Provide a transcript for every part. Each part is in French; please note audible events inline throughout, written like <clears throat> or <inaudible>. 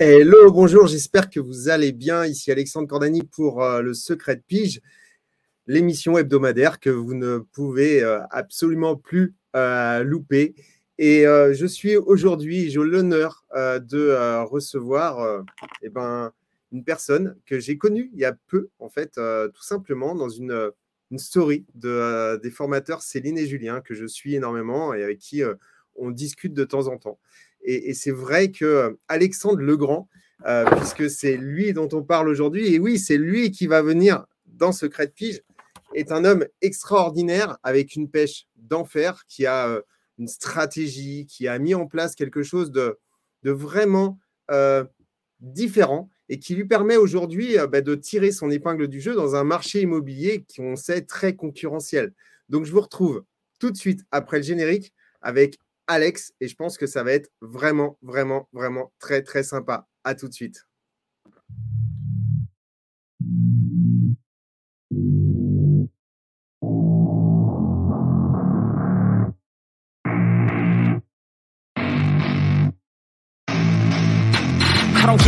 Hello, bonjour, j'espère que vous allez bien. Ici Alexandre Cordani pour euh, le Secret de Pige, l'émission hebdomadaire que vous ne pouvez euh, absolument plus euh, louper. Et je suis aujourd'hui, j'ai l'honneur de recevoir eh ben, une personne que j'ai connue il y a peu, en fait, tout simplement dans une, story de, des formateurs Céline et Julien, que je suis énormément et avec qui on discute de temps en temps. Et, c'est vrai que euh, Alexandre Legrand, euh, puisque c'est lui dont on parle aujourd'hui, et oui, c'est lui qui va venir dans Secret de Pige, est un homme extraordinaire avec une pêche d'enfer, qui a euh, une stratégie, qui a mis en place quelque chose de, vraiment différent et qui lui permet aujourd'hui bah, de tirer son épingle du jeu dans un marché immobilier qui, on sait, très concurrentiel. Donc, je vous retrouve tout de suite après le générique avec Alex et je pense que ça va être vraiment, vraiment, vraiment très, très sympa. À tout de suite.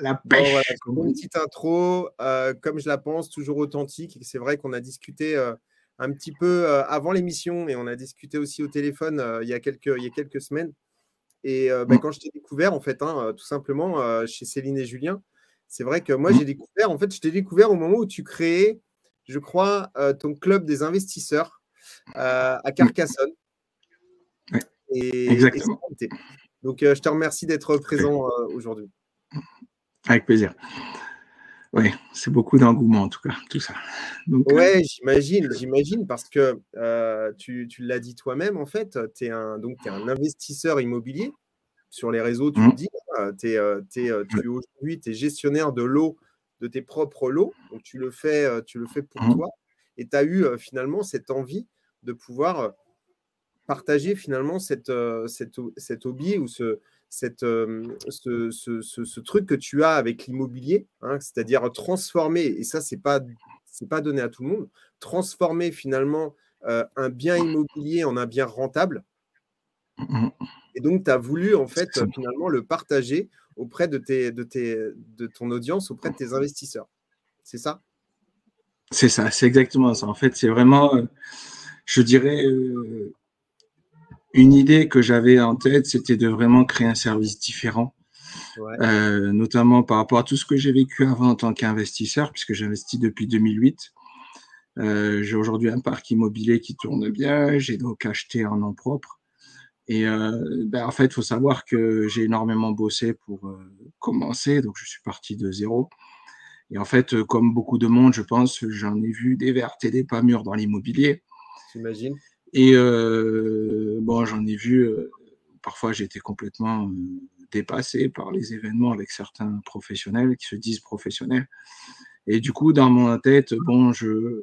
la pêche. une petite intro, euh, comme je la pense, toujours authentique. C'est vrai qu'on a discuté euh, un petit peu euh, avant l'émission et on a discuté aussi au téléphone il, y a quelques, il y a quelques semaines. Et bah, mm. quand je t'ai découvert, en fait, hein, tout simplement chez Céline et Julien, c'est vrai que moi, mm. j'ai découvert, en fait, je t'ai découvert au moment où tu créais, je crois, ton club des investisseurs à. Carcassonne. Exactement. donc, je te remercie d'être présent aujourd'hui. Avec plaisir. Oui, c'est beaucoup d'engouement en tout cas, tout ça. Oui, euh, j'imagine, j'imagine, parce que euh, tu, l'as dit toi-même, en fait, tu es, un, donc, es un investisseur immobilier. Sur les réseaux, tu le mmh. dis, hein, es, euh, es, aujourd'hui, tu es gestionnaire de l'eau, de tes propres lots. Donc, tu le fais, tu le fais pour mmh. toi. Et tu as eu finalement cette envie de pouvoir partager finalement cette, cette, cet hobby ou ce, cette, ce, ce, truc que tu as avec l'immobilier, hein, c'est-à-dire transformer, et ça, ce n'est pas, pas donné à tout le monde, transformer finalement un bien immobilier en un bien rentable. Mmh et donc, tu as voulu, en fait, finalement, le partager auprès de, tes, de, tes, de ton audience, auprès de tes investisseurs. C'est ça? C'est ça, c'est exactement ça. En fait, c'est vraiment, je dirais, une idée que j'avais en tête, c'était de vraiment créer un service différent, euh, notamment par rapport à tout ce que j'ai vécu avant en tant qu'investisseur, puisque j'investis depuis 2008. Euh, j'ai aujourd'hui un parc immobilier qui tourne bien, j'ai donc acheté en nom propre. Et euh, ben, en fait, il faut savoir que j'ai énormément bossé pour commencer, donc je suis parti de zéro. Et en fait, comme beaucoup de monde, je pense, j'en ai vu des vertes et des pas mûres dans l'immobilier. J'imagine. Et euh, bon, j'en ai vu, euh, parfois j'ai été complètement euh, dépassé par les événements avec certains professionnels qui se disent professionnels. Et du coup, dans mon tête, bon, je,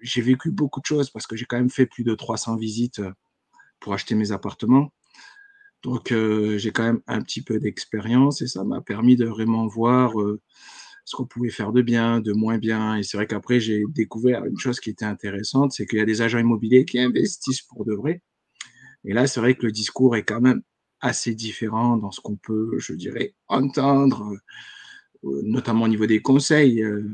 j'ai vécu beaucoup de choses parce que j'ai quand même fait plus de 300 visites pour acheter mes appartements. Donc, j'ai quand même un petit peu d'expérience et ça m'a permis de vraiment voir ce qu'on pouvait faire de bien, de moins bien. Et c'est vrai qu'après, j'ai découvert une chose qui était intéressante, c'est qu'il y a des agents immobiliers qui investissent pour de vrai. Et là, c'est vrai que le discours est quand même assez différent dans ce qu'on peut, je dirais, entendre, euh, notamment au niveau des conseils. Euh,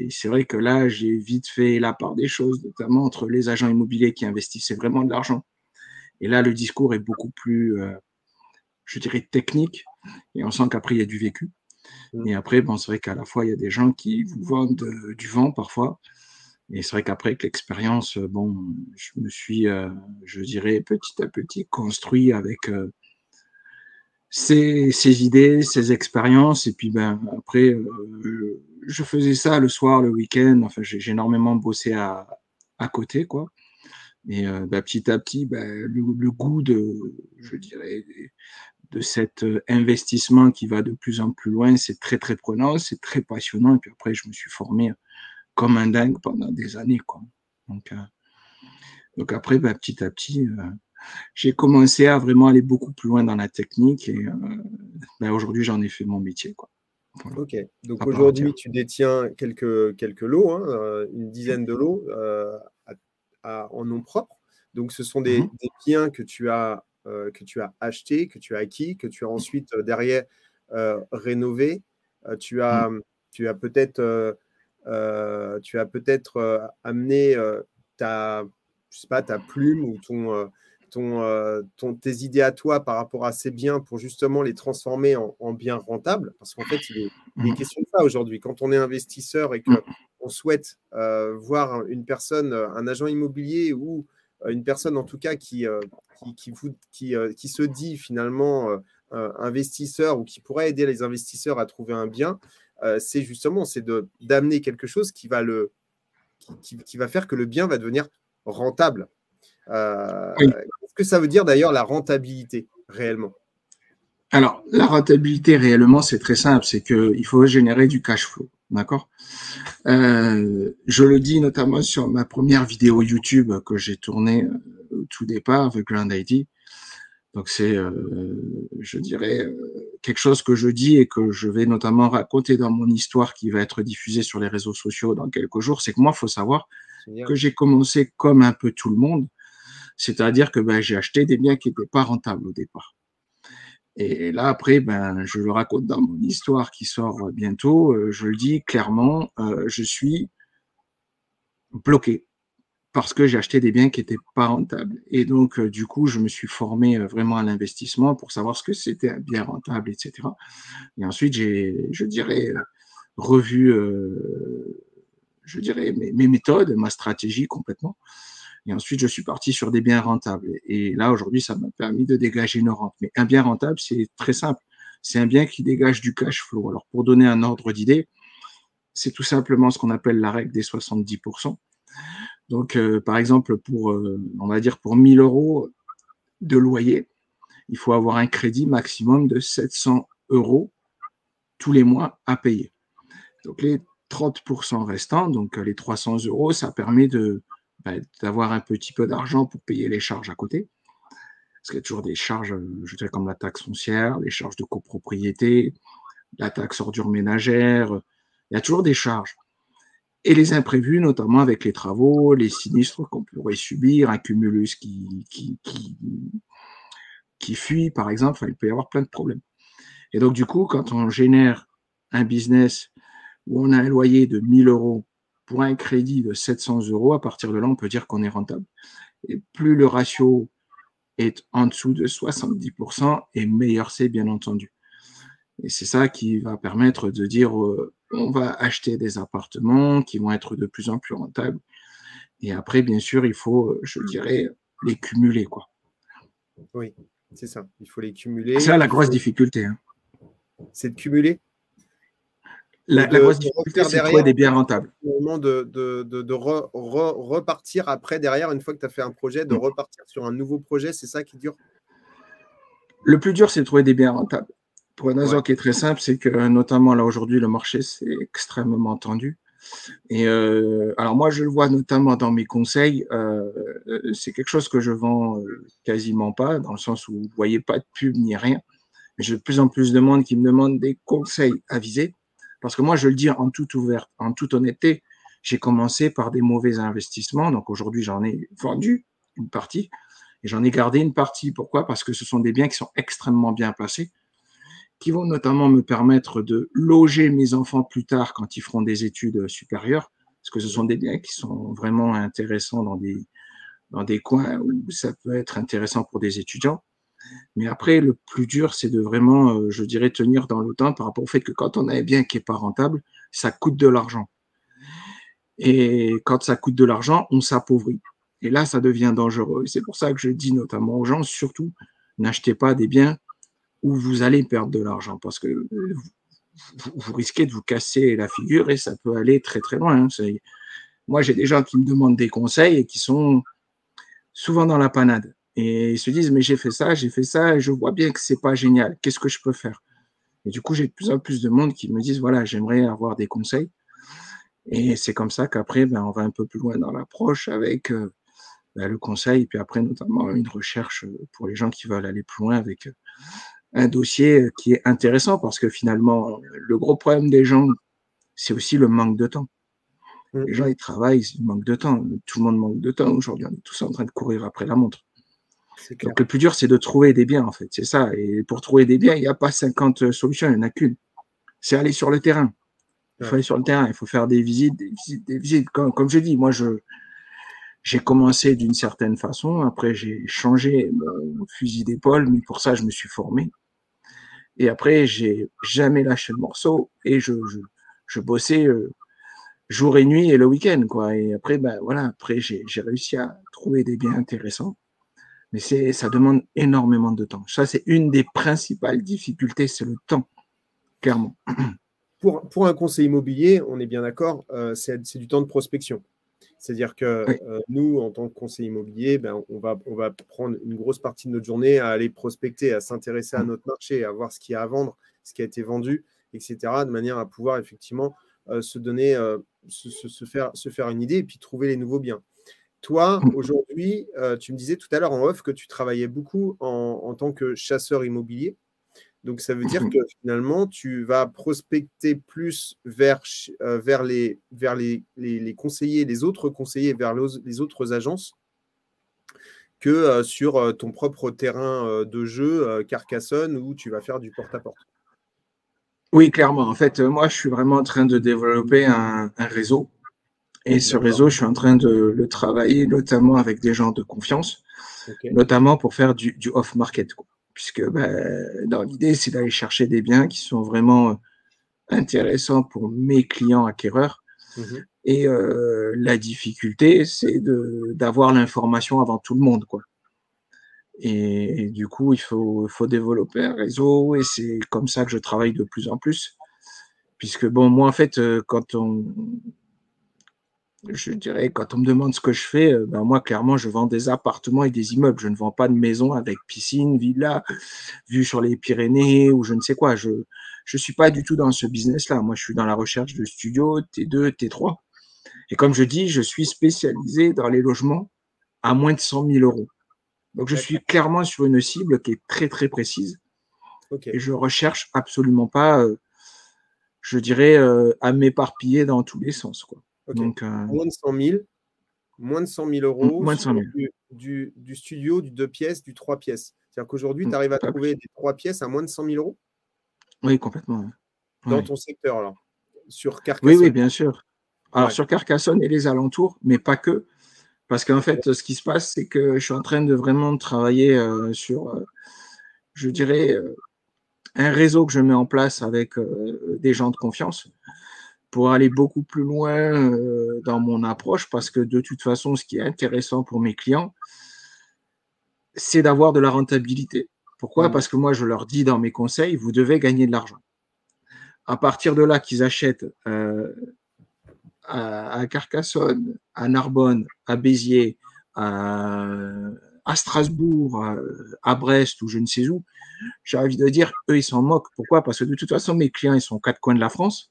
et c'est vrai que là, j'ai vite fait la part des choses, notamment entre les agents immobiliers qui investissaient vraiment de l'argent. Et là, le discours est beaucoup plus, euh, je dirais, technique. Et on sent qu'après, il y a du vécu. Mmh. Et après, bon, c'est vrai qu'à la fois, il y a des gens qui vous vendent euh, du vent parfois. Et c'est vrai qu'après, avec l'expérience, euh, bon, je me suis, euh, je dirais, petit à petit construit avec ces, idées, ces expériences. Et puis, ben, après, je faisais ça le soir, le week-end. Enfin, j'ai énormément bossé à, à côté, quoi. Et ben, petit à petit, ben, le, le, goût de, je dirais, de cet euh, investissement qui va de plus en plus loin. C'est très, très prenant, c'est très passionnant. Et puis après, je me suis formé comme un dingue pendant des années. Quoi. Donc, euh, donc après, bah, petit à petit, euh, j'ai commencé à vraiment aller beaucoup plus loin dans la technique. Et bah, aujourd'hui, j'en ai fait mon métier. Quoi. Ok, donc aujourd'hui, tu détiens quelques, quelques lots, hein, une dizaine de lots en nom propre. Donc, ce sont des, mmh des biens que tu as euh, que tu as acheté, que tu as acquis, que tu as ensuite euh, derrière euh, rénové. tu as, mmh. tu as peut-être tu as peut-être amené ta, je sais pas, ta plume ou ton, ton, ton, tes idées à toi par rapport à ces biens pour justement les transformer en, biens rentables? Parce qu'en fait, il est, il mmh. question de ça aujourd'hui. Quand on est investisseur et qu'on souhaite voir une personne, un agent immobilier ou une personne en tout cas qui, qui, qui, euh, qui, se dit finalement euh, investisseur ou qui pourrait aider les investisseurs à trouver un bien, euh, c'est justement c'est d'amener quelque chose qui va, le, qui, qui, va faire que le bien va devenir rentable. Qu'est-ce que ça veut dire d'ailleurs la rentabilité réellement? Alors, la rentabilité réellement, c'est très simple, c'est qu'il faut générer du cash flow. D'accord? Euh, Je le dis notamment sur ma première vidéo YouTube que j'ai tournée au tout départ avec Grand ID. Donc c'est, euh, je dirais, euh, quelque chose que je dis et que je vais notamment raconter dans mon histoire qui va être diffusée sur les réseaux sociaux dans quelques jours. C'est que moi, il faut savoir que j'ai commencé comme un peu tout le monde, c'est-à-dire que ben, j'ai acheté des biens qui n'étaient pas rentables au départ. Et là, après, ben, je le raconte dans mon histoire qui sort bientôt. Euh, je le dis clairement, je suis bloqué parce que j'ai acheté des biens qui n'étaient pas rentables. Et donc, euh, du coup, je me suis formé euh, vraiment à l'investissement pour savoir ce que c'était un bien rentable, etc. Et ensuite, j'ai, je dirais, euh, revu, je dirais, mes, méthodes, ma stratégie complètement. Et ensuite, je suis parti sur des biens rentables. Et là, aujourd'hui, ça m'a permis de dégager une rente. Mais un bien rentable, c'est très simple. C'est un bien qui dégage du cash flow. Alors, pour donner un ordre d'idée, c'est tout simplement ce qu'on appelle la règle des 70%. Donc, euh, par exemple, pour, euh, on va dire, pour 1000 euros de loyer, il faut avoir un crédit maximum de 700 euros tous les mois à payer. Donc, les 30% restants, donc les 300 euros, ça permet de, bah, d'avoir un petit peu d'argent pour payer les charges à côté. Parce qu'il y a toujours des charges, je dirais comme la taxe foncière, les charges de copropriété, la taxe ordure ménagère, il y a toujours des charges et les imprévus, notamment avec les travaux, les sinistres qu'on pourrait subir, un cumulus qui, qui, qui, qui fuit, par exemple, il peut y avoir plein de problèmes. Et donc, du coup, quand on génère un business où on a un loyer de 1000 euros pour un crédit de 700 euros, à partir de là, on peut dire qu'on est rentable. Et plus le ratio est en dessous de 70%, et meilleur c'est, bien entendu. Et c'est ça qui va permettre de dire euh, on va acheter des appartements qui vont être de plus en plus rentables. Et après, bien sûr, il faut, je dirais, les cumuler. Quoi. Oui, c'est ça. Il faut les cumuler. C'est la grosse difficulté. Hein. C'est de cumuler? La, grosse difficulté, c'est de trouver des biens rentables? De, de, de, repartir après, derrière, une fois que tu as fait un projet, de mm. repartir sur un nouveau projet, c'est ça qui dure? Le plus dur, c'est de trouver des biens rentables. Pour une raison qui est très simple, c'est que notamment là aujourd'hui, le marché c'est extrêmement tendu. Et euh, alors moi, je le vois notamment dans mes conseils. Euh, c'est quelque chose que je vends euh, quasiment pas, dans le sens où vous voyez pas de pub ni rien. J'ai de plus en plus de monde qui me demande des conseils avisés, parce que moi, je le dis en toute ouverte, en toute honnêteté, j'ai commencé par des mauvais investissements. Donc aujourd'hui, j'en ai vendu une partie et j'en ai gardé une partie. Pourquoi? Parce que ce sont des biens qui sont extrêmement bien placés qui vont notamment me permettre de loger mes enfants plus tard quand ils feront des études supérieures, parce que ce sont des biens qui sont vraiment intéressants dans des, dans des coins où ça peut être intéressant pour des étudiants. Mais après, le plus dur, c'est de vraiment, euh, je dirais, tenir dans le temps par rapport au fait que quand on a un bien qui n'est pas rentable, ça coûte de l'argent. Et quand ça coûte de l'argent, on s'appauvrit. Et là, ça devient dangereux. C'est pour ça que je dis notamment aux gens, surtout, n'achetez pas des biens où vous allez perdre de l'argent parce que vous, risquez de vous casser la figure et ça peut aller très très loin. Hein. Moi, j'ai des gens qui me demandent des conseils et qui sont souvent dans la panade. Et ils se disent, mais j'ai fait ça, j'ai fait ça, et je vois bien que c'est pas génial. Qu'est-ce que je peux faire? Et du coup, j'ai de plus en plus de monde qui me disent, voilà, j'aimerais avoir des conseils. Et c'est comme ça qu'après, ben, on va un peu plus loin dans l'approche avec euh, ben, le conseil, et puis après, notamment, une recherche pour les gens qui veulent aller plus loin avec euh, un dossier qui est intéressant parce que finalement, le gros problème des gens, c'est aussi le manque de temps. Mm. Les gens, ils travaillent, ils manquent de temps. Tout le monde manque de temps. Aujourd'hui, on est tous en train de courir après la montre. Donc, le plus dur, c'est de trouver des biens, en fait. C'est ça. Et pour trouver des biens, il n'y a pas 50 solutions, il n'y en a qu'une. C'est aller sur le terrain. Il faut aller sur le terrain, il faut faire des visites, des visites, des visites. Comme, comme je dis, moi, je, j'ai commencé d'une certaine façon. Après, j'ai changé mon fusil d'épaule, mais pour ça, je me suis formé. Et après, j'ai jamais lâché le morceau et je, je, je bossais euh, jour et nuit et le week-end, quoi. Et après, ben voilà, après, j'ai réussi à trouver des biens intéressants. Mais c'est, ça demande énormément de temps. Ça, c'est une des principales difficultés, c'est le temps, clairement. <clears throat> Pour, pour un conseil immobilier, on est bien d'accord, euh, c'est du temps de prospection. C'est-à-dire que euh, nous, en tant que conseiller immobilier, ben, on, va, on va prendre une grosse partie de notre journée à aller prospecter, à s'intéresser à mmh. notre marché, à voir ce qu'il y a à vendre, ce qui a été vendu, etc., de manière à pouvoir effectivement euh, se donner, euh, se, faire, se faire une idée et puis trouver les nouveaux biens. Toi, aujourd'hui, tu me disais tout à l'heure en off que tu travaillais beaucoup en, en tant que chasseur immobilier. Donc, ça veut dire mmh. que finalement, tu vas prospecter plus vers, euh, vers, les, vers les, les, conseillers, les autres conseillers, vers les autres agences que euh, sur euh, ton propre terrain de jeu, Carcassonne, où tu vas faire du porte-à-porte. Oui, clairement. En fait, moi, je suis vraiment en train de développer un, réseau. Et ce réseau, je suis en train de le travailler, notamment avec des gens de confiance, notamment pour faire du, du off-market puisque ben, dans l'idée, c'est d'aller chercher des biens qui sont vraiment euh, intéressants pour mes clients acquéreurs. Mmh et euh, la difficulté, c'est d'avoir l'information avant tout le monde. Quoi. Et, du coup, il faut, faut développer un réseau et c'est comme ça que je travaille de plus en plus. Puisque, bon, moi, en fait, euh, quand on, je dirais, quand on me demande ce que je fais, euh, ben moi, clairement, je vends des appartements et des immeubles. Je ne vends pas de maisons avec piscine, villa, vue sur les Pyrénées ou je ne sais quoi. Je ne suis pas du tout dans ce business-là. Moi, je suis dans la recherche de studios T2, T3. Et comme je dis, je suis spécialisé dans les logements à moins de 100 000 euros. Donc, je suis clairement sur une cible qui est très, très précise. Et je recherche absolument pas, euh, je dirais, euh, à m'éparpiller dans tous les sens. Quoi. Donc, euh, moins de 100 000, moins de 100 000 euros moins de 100 000. Du, du, studio, du deux pièces, du trois pièces. C'est-à-dire qu'aujourd'hui, tu arrives à trouver des trois pièces à moins de 100 000 euros? Oui, complètement. Dans ton secteur, alors? Sur Carcassonne? Oui, oui, bien sûr. Alors, sur Carcassonne et les alentours, mais pas que. Parce qu'en fait, ce qui se passe, c'est que je suis en train de vraiment travailler euh, sur, euh, je dirais, un réseau que je mets en place avec des gens de confiance pour aller beaucoup plus loin euh, dans mon approche parce que de toute façon, ce qui est intéressant pour mes clients, c'est d'avoir de la rentabilité. Pourquoi? Mmh. Parce que moi, je leur dis dans mes conseils, vous devez gagner de l'argent. À partir de là, qu'ils achètent euh, à, Carcassonne, à Narbonne, à Béziers, à, Strasbourg, à, Brest ou je ne sais où, j'ai envie de dire, eux, ils s'en moquent. Pourquoi? Parce que de toute façon, mes clients, ils sont quatre coins de la France.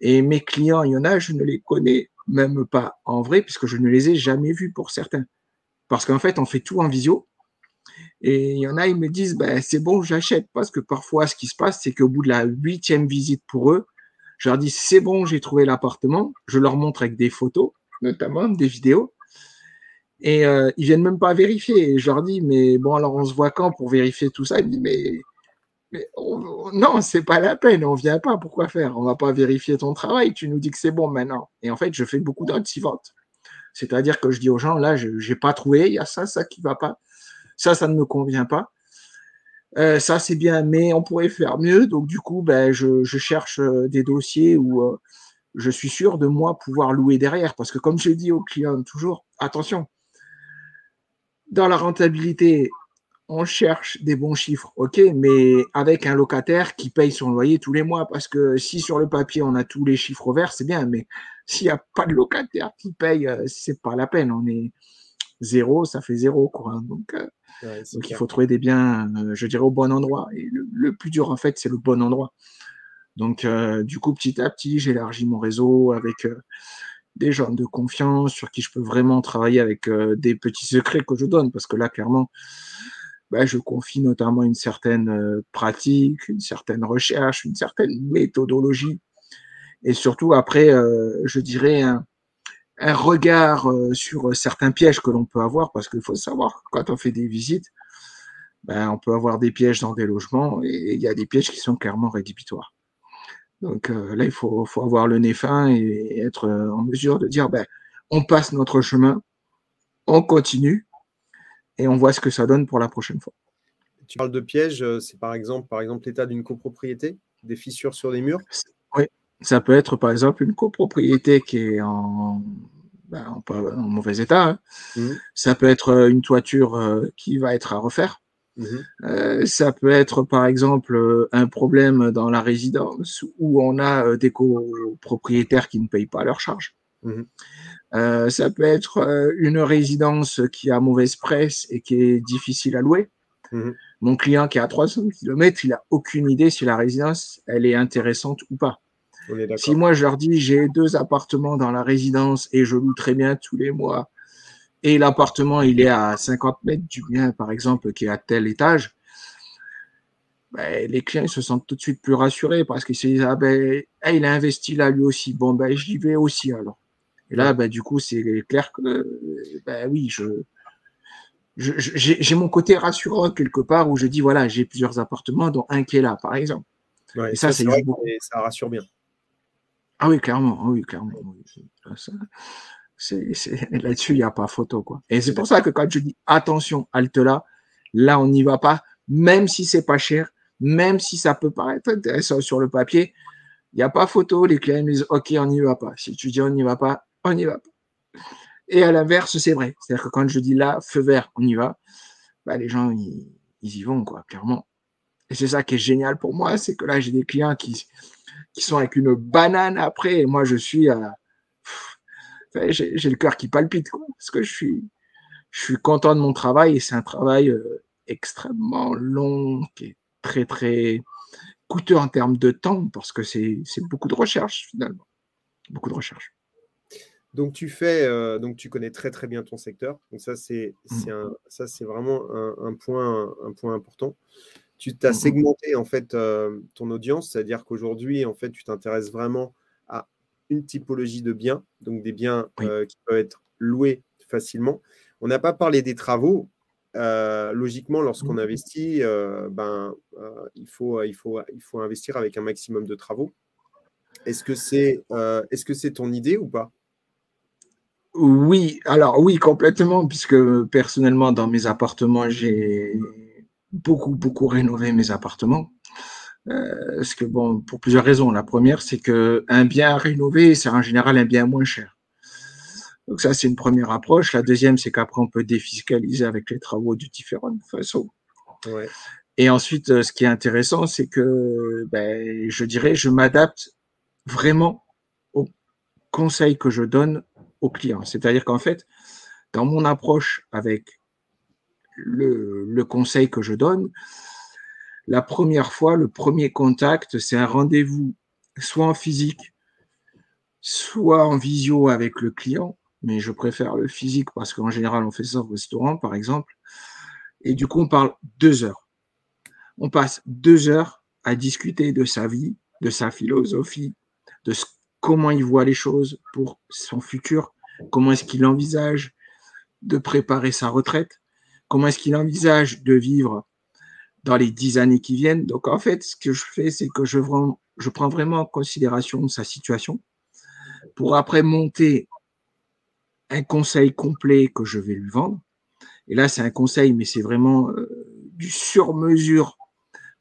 Et mes clients, il y en a, je ne les connais même pas en vrai, puisque je ne les ai jamais vus pour certains. Parce qu'en fait, on fait tout en visio. Et il y en a, ils me disent, ben, c'est bon, j'achète. Parce que parfois, ce qui se passe, c'est qu'au bout de la huitième visite pour eux, je leur dis, c'est bon, j'ai trouvé l'appartement. Je leur montre avec des photos, notamment des vidéos. Et euh, ils viennent même pas vérifier. Et je leur dis, mais bon, alors on se voit quand pour vérifier tout ça? Mais mais non, c'est pas la peine, on vient pas, pourquoi faire? On va pas vérifier ton travail, tu nous dis que c'est bon maintenant. Et en fait, je fais beaucoup ventes C'est-à-dire que je dis aux gens, là, je n'ai pas trouvé, il y a ça, ça qui va pas. Ça, ça ne me convient pas. Euh, ça, c'est bien, mais on pourrait faire mieux. Donc, du coup, ben, je, cherche euh, des dossiers où euh, je suis sûr de moi pouvoir louer derrière. Parce que, comme je dis aux clients toujours, attention, dans la rentabilité, on cherche des bons chiffres, ok, mais avec un locataire qui paye son loyer tous les mois, parce que si sur le papier on a tous les chiffres verts, c'est bien, mais s'il n'y a pas de locataire qui paye, euh, c'est pas la peine. On est, zéro, ça fait zéro. Quoi. Donc, euh, donc il faut trouver des biens, euh, je dirais, au bon endroit. Et le, plus dur, en fait, c'est le bon endroit. Donc, euh, du coup, petit à petit, j'élargis mon réseau avec des gens de confiance sur qui je peux vraiment travailler avec des petits secrets que je donne. Parce que là, clairement, bah, je confie notamment une certaine pratique, une certaine recherche, une certaine méthodologie. Et surtout, après, je dirais, un, un regard euh, sur certains pièges que l'on peut avoir, parce qu'il faut savoir, quand on fait des visites, ben, on peut avoir des pièges dans des logements et il y a des pièges qui sont clairement rédhibitoires. Donc euh, là, il faut, faut, avoir le nez fin et être euh, en mesure de dire, ben, on passe notre chemin, on continue et on voit ce que ça donne pour la prochaine fois. Tu parles de pièges, c'est par exemple, par exemple l'état d'une copropriété, des fissures sur les murs? Oui, ça peut être par exemple une copropriété qui est en, ben, en, mauvais état. Hein. Mmh. Ça peut être euh, une toiture euh, qui va être à refaire. Mmh. Euh, ça peut être par exemple un problème dans la résidence où on a des copropriétaires qui ne payent pas leurs charges. Mmh. Ça peut être une résidence qui a mauvaise presse et qui est difficile à louer. Mon client qui est à 300 km, il n'a aucune idée si la résidence elle est intéressante ou pas. Si moi je leur dis j'ai deux appartements dans la résidence et je loue très bien tous les mois et l'appartement il est à 50 mètres du bien par exemple qui est à tel étage, ben, les clients se sentent tout de suite plus rassurés parce qu'ils se disent ah ben il a investi là lui aussi bon ben j'y vais aussi alors. Et là ben, du coup c'est clair que ben oui je j'ai mon côté rassurant quelque part où je dis voilà j'ai plusieurs appartements dont un qui est là par exemple. et ça, c'est ça rassure bien. Ah oui, clairement. Ah oui, clairement. <laughs> Là-dessus, il n'y a pas photo. Quoi. Et c'est pour ça que quand je dis attention, halte là, là, on n'y va pas, même si c'est pas cher, même si ça peut paraître intéressant sur le papier, il n'y a pas photo. Les clients disent OK, on n'y va pas. Si tu dis on n'y va pas, on n'y va pas. Et à l'inverse, c'est vrai. C'est-à-dire que quand je dis là, feu vert, on y va, bah, les gens, ils, y vont, quoi, clairement. Et c'est ça qui est génial pour moi, c'est que là, j'ai des clients qui, qui sont avec une banane après. Et moi, je suis à. J'ai le cœur qui palpite, quoi. Parce que je suis, je suis content de mon travail et c'est un travail euh, extrêmement long, qui est très, très coûteux en termes de temps parce que c'est beaucoup de recherche, finalement. Beaucoup de recherche. Donc tu fais, euh, donc tu connais très très bien ton secteur. Donc ça c'est mmh. ça c'est vraiment un, point un point important tu t'as mmh segmenté en fait ton audience, c'est-à-dire qu'aujourd'hui, en fait, tu t'intéresses vraiment à une typologie de biens, donc des biens qui peuvent être loués facilement. On n'a pas parlé des travaux. logiquement, lorsqu'on mmh investit, ben, il, faut, il, faut, il faut investir avec un maximum de travaux. Est-ce que c'est est -ce c'est ton idée ou pas? Oui, alors oui, complètement, puisque personnellement, dans mes appartements, j'ai beaucoup, beaucoup rénové mes appartements. Euh, parce que bon, pour plusieurs raisons. La première, c'est que un bien rénové, c'est en général un bien moins cher. Donc ça, c'est une première approche. La deuxième, c'est qu'après, on peut défiscaliser avec les travaux de différentes façons. Et ensuite, euh, ce qui est intéressant, c'est que, ben, je dirais, je m'adapte vraiment aux conseils que je donne aux clients. C'est-à-dire qu'en fait, dans mon approche avec le, conseil que je donne. La première fois, le premier contact, c'est un rendez-vous soit en physique, soit en visio avec le client, mais je préfère le physique parce qu'en général, on fait ça au restaurant, par exemple. Et du coup, on parle deux heures. On passe deux heures à discuter de sa vie, de sa philosophie, de comment il voit les choses pour son futur, comment est-ce qu'il envisage de préparer sa retraite, comment est-ce qu'il envisage de vivre dans les dix années qui viennent. Donc en fait, ce que je fais, c'est que je, prends vraiment en considération sa situation pour après monter un conseil complet que je vais lui vendre. Et là, c'est un conseil, mais c'est vraiment euh, du sur-mesure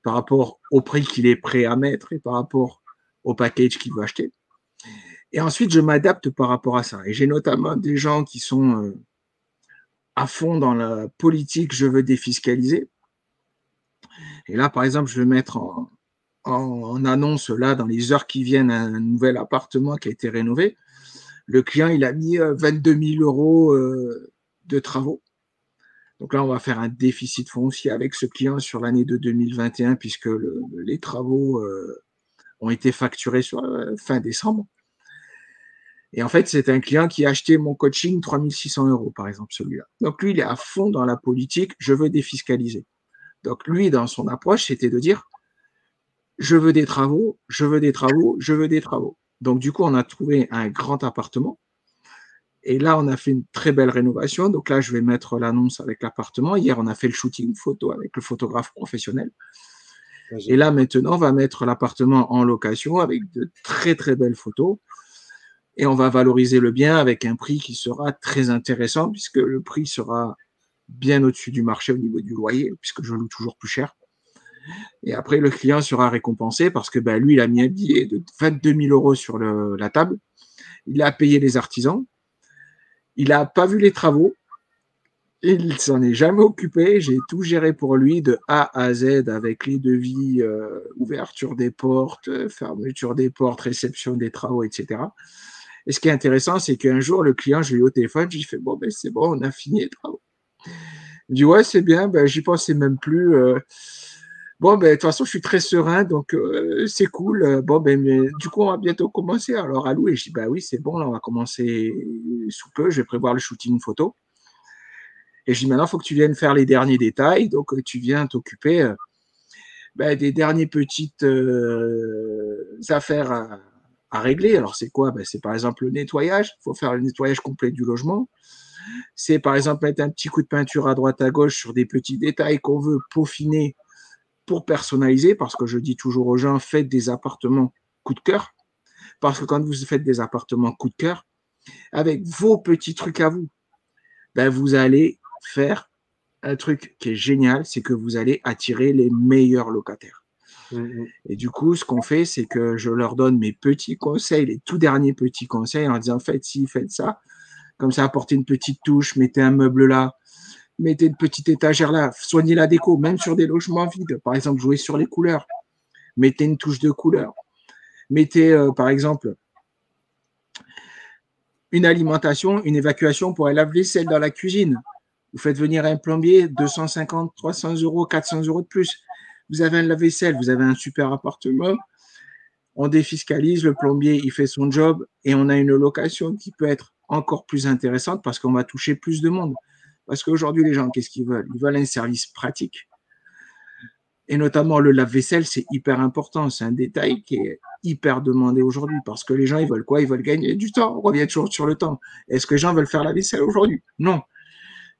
par rapport au prix qu'il est prêt à mettre et par rapport au package qu'il veut acheter. Et ensuite, je m'adapte par rapport à ça. Et j'ai notamment des gens qui sont euh, à fond dans la politique, je veux défiscaliser. Et là, par exemple, je vais mettre en, annonce, là, dans les heures qui viennent, un nouvel appartement qui a été rénové. Le client, il a mis 22 euh, 000 euros euh, de travaux. Donc là, on va faire un déficit foncier avec ce client sur l'année de 2021 puisque les travaux ont été facturés fin décembre. Et en fait, c'est un client qui a acheté mon coaching 3600 euros, par exemple, celui-là. Donc lui, il est à fond dans la politique, je veux défiscaliser. Donc lui, dans son approche, c'était de dire, je veux des travaux, je veux des travaux, je veux des travaux. Donc du coup, on a trouvé un grand appartement. Et là, on a fait une très belle rénovation. Donc là, je vais mettre l'annonce avec l'appartement. Hier, on a fait le shooting photo avec le photographe professionnel. Et là, maintenant, on va mettre l'appartement en location avec de très, très belles photos. Et on va valoriser le bien avec un prix qui sera très intéressant puisque le prix sera bien au-dessus du marché au niveau du loyer, puisque je loue toujours plus cher. Et après, le client sera récompensé parce que ben, lui, il a mis un billet de 22 000 euros sur la table. Il a payé les artisans. Il n'a pas vu les travaux. Il s'en est jamais occupé. J'ai tout géré pour lui de A à Z avec les devis, euh, ouverture des portes, fermeture des portes, réception des travaux, etc. Et ce qui est intéressant, c'est qu'un jour, le client, je lui ai au téléphone, je lui ai fait Bon, ben, c'est bon, on a fini les travaux. Il dit Ouais, c'est bien, ben, j'y pensais même plus. Euh, Bon, ben, de toute façon, je suis très serein, donc euh, c'est cool. Bon, ben, mais, du coup, on va bientôt commencer. Alors, à louer, je dis, bah oui, c'est bon, là, on va commencer sous peu. Je vais prévoir le shooting photo. Et je dis, maintenant, il faut que tu viennes faire les derniers détails. Donc, tu viens t'occuper euh, ben, des dernières petites euh, affaires à, régler. Alors, c'est quoi? Ben, C'est par exemple le nettoyage. Il faut faire le nettoyage complet du logement. C'est par exemple mettre un petit coup de peinture à droite à gauche sur des petits détails qu'on veut peaufiner pour personnaliser, parce que je dis toujours aux gens, faites des appartements coup de cœur, parce que quand vous faites des appartements coup de cœur, avec vos petits trucs à vous, ben vous allez faire un truc qui est génial, c'est que vous allez attirer les meilleurs locataires. Mmh, mmh. Et du coup, ce qu'on fait, c'est que je leur donne mes petits conseils, les tout derniers petits conseils en disant, faites ci, faites ça. Comme ça, apportez une petite touche, mettez un meuble là, mettez une petite étagère là, soignez la déco, même sur des logements vides. Par exemple, jouez sur les couleurs. Mettez une touche de couleur. Mettez, euh, par exemple, une alimentation, une évacuation pour un lave-vaisselle dans la cuisine. Vous faites venir un plombier, 250, 300 euros, 400 euros de plus. Vous avez un lave-vaisselle, vous avez un super appartement. On défiscalise, le plombier, il fait son job et on a une location qui peut être encore plus intéressante parce qu'on va toucher plus de monde. Parce qu'aujourd'hui, les gens, qu'est-ce qu'ils veulent? Ils veulent un service pratique. Et notamment le lave-vaisselle, c'est hyper important. C'est un détail qui est hyper demandé aujourd'hui parce que les gens, ils veulent quoi? Ils veulent gagner du temps. On revient toujours sur le temps. Est-ce que les gens veulent faire la vaisselle aujourd'hui? Non.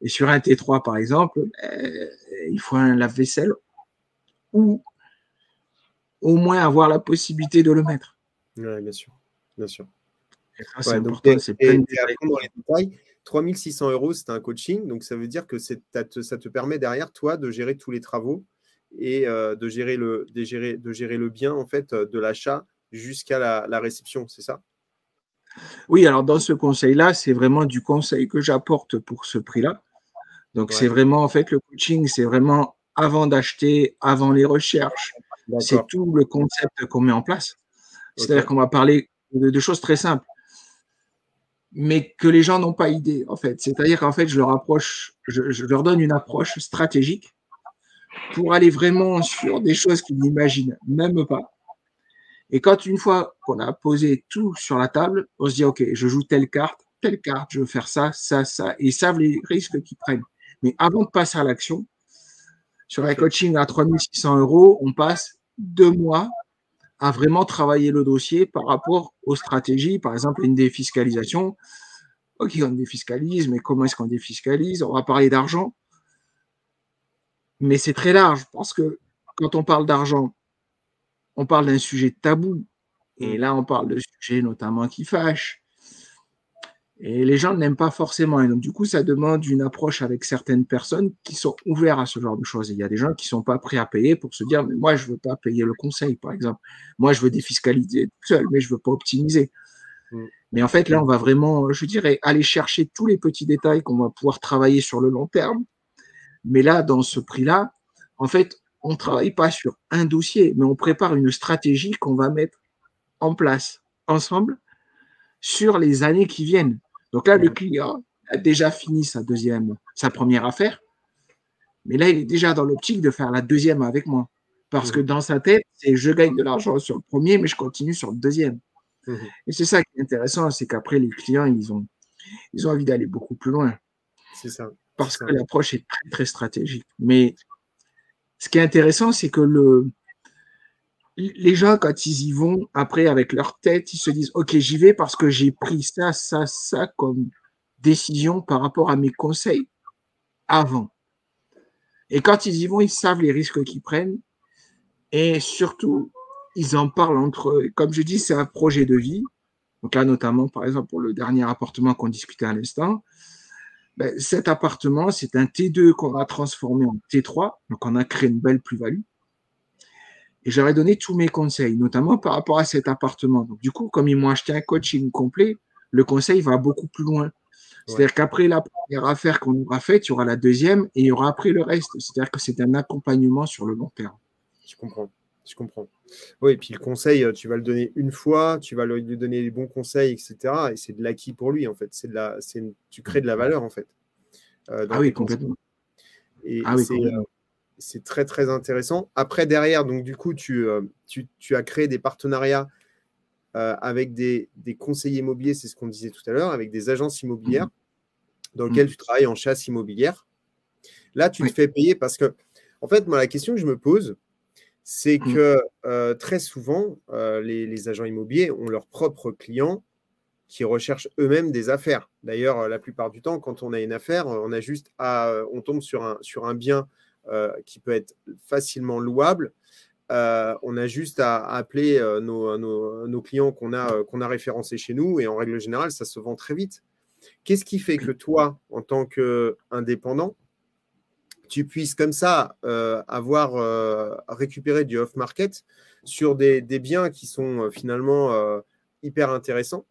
Et sur un T3, par exemple, euh, il faut un lave-vaisselle ou au moins avoir la possibilité de le mettre. Oui, bien sûr. Bien sûr. c'est important. C'est plein de détails. 3600 euros, c'est un coaching. Donc, ça veut dire que ça te, permet derrière, toi, de gérer tous les travaux et euh, de, gérer le, de, gérer, de gérer le bien, en fait, de l'achat jusqu'à la, réception. C'est ça? Oui, alors dans ce conseil-là, c'est vraiment du conseil que j'apporte pour ce prix-là. Donc, c'est vraiment, en fait, le coaching, c'est vraiment avant d'acheter, avant les recherches. C'est tout le concept qu'on met en place. C'est-à-dire qu'on va parler de choses très simples mais que les gens n'ont pas idée, en fait. C'est-à-dire qu'en fait, je leur approche, je, leur donne une approche stratégique pour aller vraiment sur des choses qu'ils n'imaginent même pas. Et quand une fois qu'on a posé tout sur la table, on se dit, OK, je joue telle carte, telle carte, je veux faire ça, ça, ça, et ils savent les risques qu'ils prennent. Mais avant de passer à l'action, sur un coaching à 3600 euros, on passe deux mois à vraiment travailler le dossier par rapport aux stratégies, par exemple une défiscalisation. Ok, on défiscalise, mais comment est-ce qu'on défiscalise? On va parler d'argent. Mais c'est très large parce que quand on parle d'argent, on parle d'un sujet tabou. Et là, on parle de sujets notamment qui fâchent. Et les gens n'aiment pas forcément. Et donc, du coup, ça demande une approche avec certaines personnes qui sont ouvertes à ce genre de choses. il y a des gens qui ne sont pas prêts à payer pour se dire, mais moi, je ne veux pas payer le conseil, par exemple. Moi, je veux défiscaliser tout seul, mais je ne veux pas optimiser. Mm. Mais en fait, là, on va vraiment, je dirais, aller chercher tous les petits détails qu'on va pouvoir travailler sur le long terme. Mais là, dans ce prix-là, en fait, on ne travaille pas sur un dossier, mais on prépare une stratégie qu'on va mettre en place ensemble sur les années qui viennent. Donc là, le client, a déjà fini sa deuxième, sa première affaire. Mais là, il est déjà dans l'optique de faire la deuxième avec moi. Parce que dans sa tête, c'est je gagne de l'argent sur le premier, mais je continue sur le deuxième. Mhm. Et c'est ça qui est intéressant, c'est qu'après, les clients, ils ont, ils ont envie d'aller beaucoup plus loin. C'est ça. Parce que l'approche est très, très stratégique. Mais ce qui est intéressant, c'est que le, les gens, quand ils y vont, après, avec leur tête, ils se disent, OK, j'y vais parce que j'ai pris ça, ça, ça comme décision par rapport à mes conseils avant. Et quand ils y vont, ils savent les risques qu'ils prennent. Et surtout, ils en parlent entre eux. Comme je dis, c'est un projet de vie. Donc là, notamment, par exemple, pour le dernier appartement qu'on discutait à l'instant, ben, cet appartement, c'est un T2 qu'on a transformé en T3. Donc, on a créé une belle plus-value. Et j'aurais donné tous mes conseils, notamment par rapport à cet appartement. Donc, du coup, comme ils m'ont acheté un coaching complet, le conseil va beaucoup plus loin. C'est-à-dire qu'après la première affaire qu'on aura faite, il y aura la deuxième et il y aura après le reste. C'est-à-dire que c'est un accompagnement sur le long terme. Je comprends. Je comprends. Oui, et puis le conseil, euh, tu vas le donner une fois, tu vas lui donner les bons conseils, etc. Et c'est de l'acquis pour lui, en fait. C'est de la, c'est tu crées de la valeur, en fait. euh, Ah oui, complètement. Et Ah oui, c'est, complètement. C'est très, très intéressant. Après, derrière, donc, du coup, tu, euh, tu, tu as créé des partenariats euh, avec des, des conseillers immobiliers, c'est ce qu'on disait tout à l'heure, avec des agences immobilières dans lesquelles tu travailles en chasse immobilière. Là, tu Oui. te fais payer parce que, en fait, moi, la question que je me pose, c'est Mm. que euh, très souvent, les, les agents immobiliers ont leurs propres clients qui recherchent eux-mêmes des affaires. D'ailleurs, la plupart du temps, quand on a une affaire, on a juste à, on tombe sur un, sur un bien qui peut être facilement louable. Euh, on a juste à, appeler euh, nos, clients qu'on a, euh, référencés chez nous et en règle générale, ça se vend très vite. Qu'est-ce qui fait que toi, en tant qu'indépendant, tu puisses comme ça euh, avoir euh, récupéré du off-market sur des, biens qui sont euh, finalement euh, hyper intéressants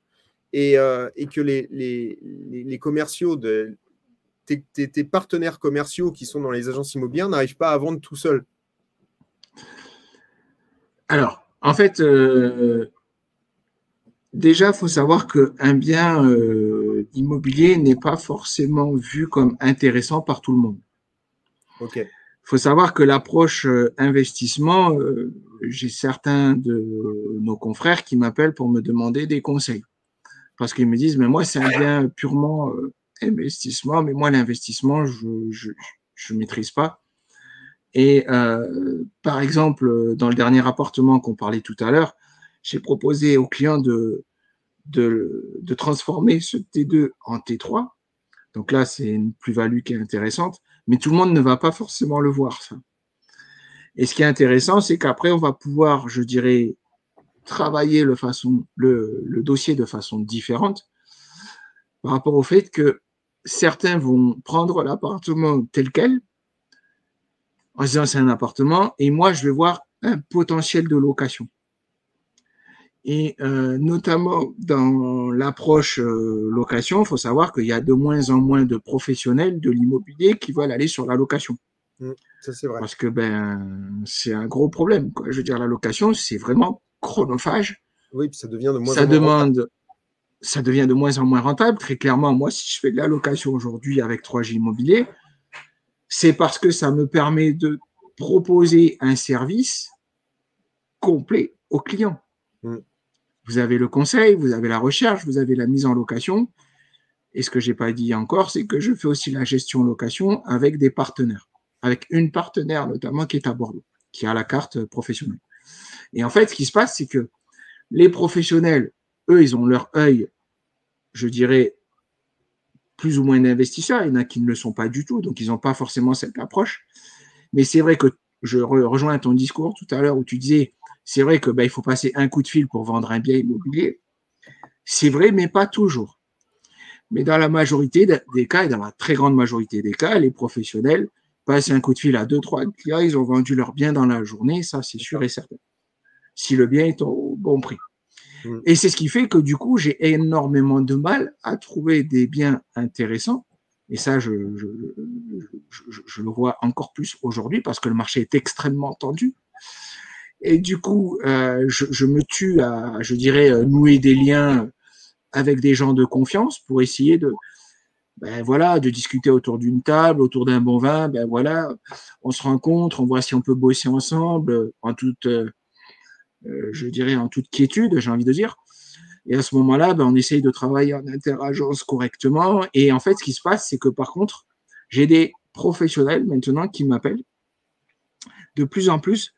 et, euh, que les commerciaux, de, tes, tes- tes partenaires commerciaux qui sont dans les agences immobilières n'arrivent pas à vendre tout seuls. Alors, en fait, euh, déjà, il faut savoir qu'un bien euh, immobilier n'est pas forcément vu comme intéressant par tout le monde. Ok. Il faut savoir que l'approche euh, investissement, euh, j'ai certains de nos confrères qui m'appellent pour me demander des conseils. Parce qu'ils me disent, mais moi, c'est un bien purement investissement, mais moi, l'investissement, je je maîtrise pas. Et euh, par exemple, dans le dernier appartement qu'on parlait tout à l'heure, j'ai proposé aux clients de, de, transformer ce T2 en T3. Donc là, c'est une plus-value qui est intéressante, mais tout le monde ne va pas forcément le voir, ça. Et ce qui est intéressant, c'est qu'après, on va pouvoir, je dirais, travailler le dossier de façon différente par rapport au fait que certains vont prendre l'appartement tel quel, en se disant c'est un appartement, et moi, je vais voir un potentiel de location. Et euh, notamment dans l'approche euh, location, il faut savoir qu'il y a de moins en moins de professionnels de l'immobilier qui veulent aller sur la location. Ça, c'est vrai. Parce que ben c'est un gros problème. Quoi. Je veux dire, la location, c'est vraiment chronophage. Oui, puis ça devient de moins ça en moins demande, ça devient de moins en moins rentable. Très clairement, moi, si je fais de la location aujourd'hui avec 3G Immobilier, c'est parce que ça me permet de proposer un service complet au client. Mm. Vous avez le conseil, vous avez la recherche, vous avez la mise en location. Et ce que j'ai pas dit encore, c'est que je fais aussi la gestion location avec des partenaires, avec une partenaire notamment qui est à Bordeaux, qui a la carte professionnelle. Et en fait, ce qui se passe, c'est que les professionnels, eux, ils ont leur œil, je dirais, plus ou moins d'investisseurs. Il y en a qui ne le sont pas du tout, donc ils n'ont pas forcément cette approche. Mais c'est vrai que je re- rejoins ton discours tout à l'heure où tu disais, c'est vrai que ben, il faut passer un coup de fil pour vendre un bien immobilier. C'est vrai, mais pas toujours. Mais dans la majorité de- des cas, et dans la très grande majorité des cas, les professionnels passent un coup de fil à deux, trois clients, ils ont vendu leur bien dans la journée, ça c'est sûr et certain. Si le bien est au bon prix. Mm. Et c'est ce qui fait que du coup, j'ai énormément de mal à trouver des biens intéressants. Et ça, je, le vois encore plus aujourd'hui parce que le marché est extrêmement tendu. Et du coup, euh, je, je me tue à, je dirais, euh, nouer des liens avec des gens de confiance pour essayer de, ben voilà, de discuter autour d'une table, autour d'un bon vin, ben voilà, on se rencontre, on voit si on peut bosser ensemble en toute, euh, je dirais, en toute quiétude, j'ai envie de dire. Et à ce moment-là, ben, on essaye de travailler en interagence correctement. Et en fait, ce qui se passe, c'est que par contre, j'ai des professionnels maintenant qui m'appellent de plus en plus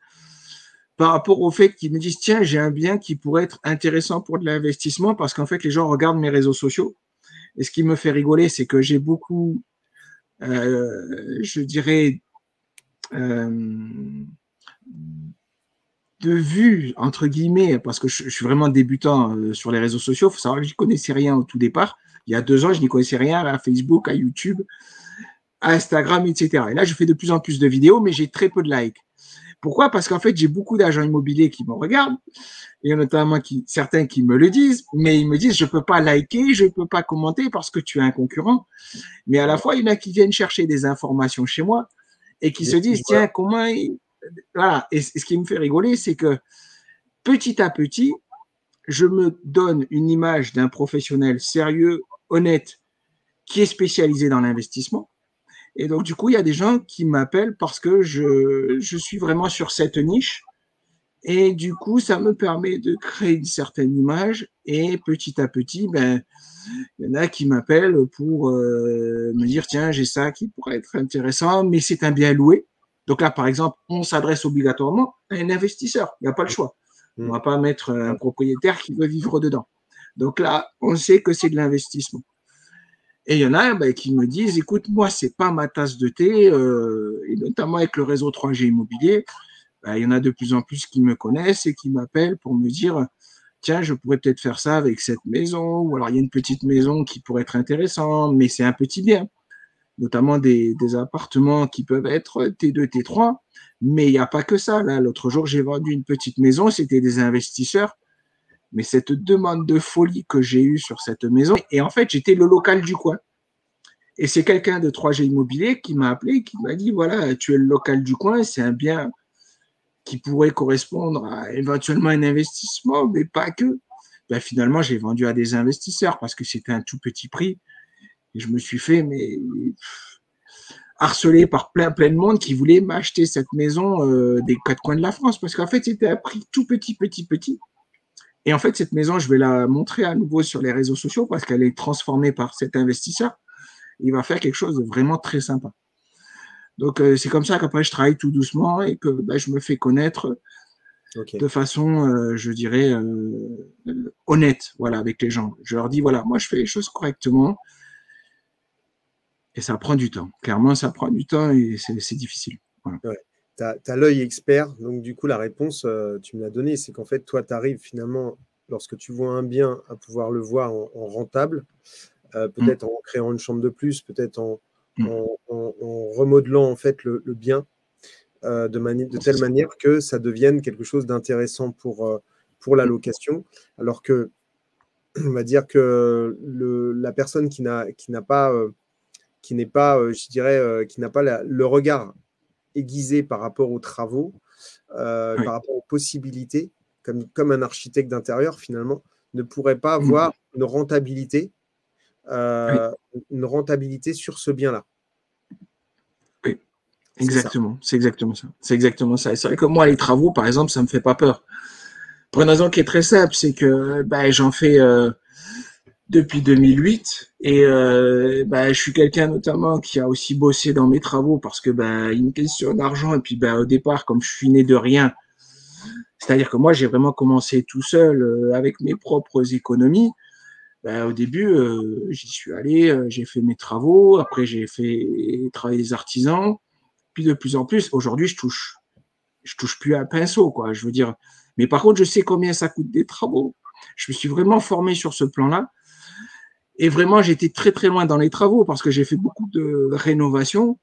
par rapport au fait qu'ils me disent tiens, j'ai un bien qui pourrait être intéressant pour de l'investissement parce qu'en fait, les gens regardent mes réseaux sociaux. Et ce qui me fait rigoler, c'est que j'ai beaucoup, euh, je dirais, euh, de vues, entre guillemets, parce que je, suis vraiment débutant euh, sur les réseaux sociaux. Il faut savoir que je n'y connaissais rien au tout départ. Il y a deux ans, je n'y connaissais rien à Facebook, à YouTube, à Instagram, etc. Et là, je fais de plus en plus de vidéos, mais j'ai très peu de likes. Pourquoi? Parce qu'en fait, j'ai beaucoup d'agents immobiliers qui me regardent, et notamment qui, certains qui me le disent, mais ils me disent, je peux pas liker, je peux pas commenter parce que tu es un concurrent. Mais à la fois, il y en a qui viennent chercher des informations chez moi et qui se disent, tiens, comment, voilà. Et ce qui me fait rigoler, c'est que petit à petit, je me donne une image d'un professionnel sérieux, honnête, qui est spécialisé dans l'investissement. Et donc, du coup, il y a des gens qui m'appellent parce que je, suis vraiment sur cette niche. Et du coup, ça me permet de créer une certaine image. Et petit à petit, ben, il y en a qui m'appellent pour euh, me dire, tiens, j'ai ça qui pourrait être intéressant, mais c'est un bien loué. Donc là, par exemple, on s'adresse obligatoirement à un investisseur. Il n'y a pas le choix. On ne va pas mettre un propriétaire qui veut vivre dedans. Donc là, on sait que c'est de l'investissement. Et il y en a ben, qui me disent, écoute, moi, c'est pas ma tasse de thé, euh, et notamment avec le réseau 3G immobilier, ben, il y en a de plus en plus qui me connaissent et qui m'appellent pour me dire, tiens, je pourrais peut-être faire ça avec cette maison, ou alors il y a une petite maison qui pourrait être intéressante, mais c'est un petit bien notamment des, appartements qui peuvent être T2, T3, mais il n'y a pas que ça. Là, l'autre jour, j'ai vendu une petite maison, c'était des investisseurs, mais cette demande de folie que j'ai eue sur cette maison, et en fait, j'étais le local du coin. Et c'est quelqu'un de 3G Immobilier qui m'a appelé, qui m'a dit, voilà, tu es le local du coin, c'est un bien qui pourrait correspondre à éventuellement un investissement, mais pas que. Ben, finalement, j'ai vendu à des investisseurs parce que c'était un tout petit prix je me suis fait mais harcelé par plein plein de monde qui voulait m'acheter cette maison euh, des quatre coins de la France parce qu'en fait c'était un prix tout petit petit petit. Et en fait cette maison je vais la montrer à nouveau sur les réseaux sociaux parce qu'elle est transformée par cet investisseur. Il va faire quelque chose de vraiment très sympa. Donc euh, c'est comme ça qu'après je travaille tout doucement et que bah, je me fais connaître de façon, euh, je dirais, honnête, voilà, avec les gens. Je leur dis voilà, moi je fais les choses correctement. Et ça prend du temps. Clairement, ça prend du temps et c'est difficile. Tu as, l'œil expert. Donc, du coup, la réponse, euh, tu me l'as donnée, c'est qu'en fait, toi, tu arrives finalement, lorsque tu vois un bien, à pouvoir le voir en, rentable, euh, peut-être en créant une chambre de plus, peut-être en, mm. remodelant en fait le, bien euh, de, de telle manière que ça devienne quelque chose d'intéressant pour, pour la location. Alors que, <clears throat> on va dire que le, la personne qui n'a pas qui n'est pas, euh, je dirais, euh, qui n'a pas le regard aiguisé par rapport aux travaux, euh, par rapport aux possibilités, comme, comme un architecte d'intérieur finalement, ne pourrait pas avoir une rentabilité, une rentabilité sur ce bien-là. Oui, exactement. C'est exactement ça. C'est exactement ça. Et c'est vrai que moi, les travaux, par exemple, ça me fait pas peur. Pour une raison qui est très simple, c'est que ben, j'en fais depuis 2008 et euh, bah, je suis quelqu'un notamment qui a aussi bossé dans mes travaux parce que bah, une question d'argent et puis bah, au départ comme je suis né de rien c'est-à-dire que moi j'ai vraiment commencé tout seul euh, avec mes propres économies. Bah, au début euh, j'y suis allé j'ai fait mes travaux. Après j'ai fait travailler des artisans. Puis de plus en plus aujourd'hui je touche je touche plus à pinceau quoi je veux dire. Mais par contre je sais combien ça coûte des travaux. Je me suis vraiment formé sur ce plan-là et vraiment, j'étais très très loin dans les travaux parce que j'ai fait beaucoup de rénovations.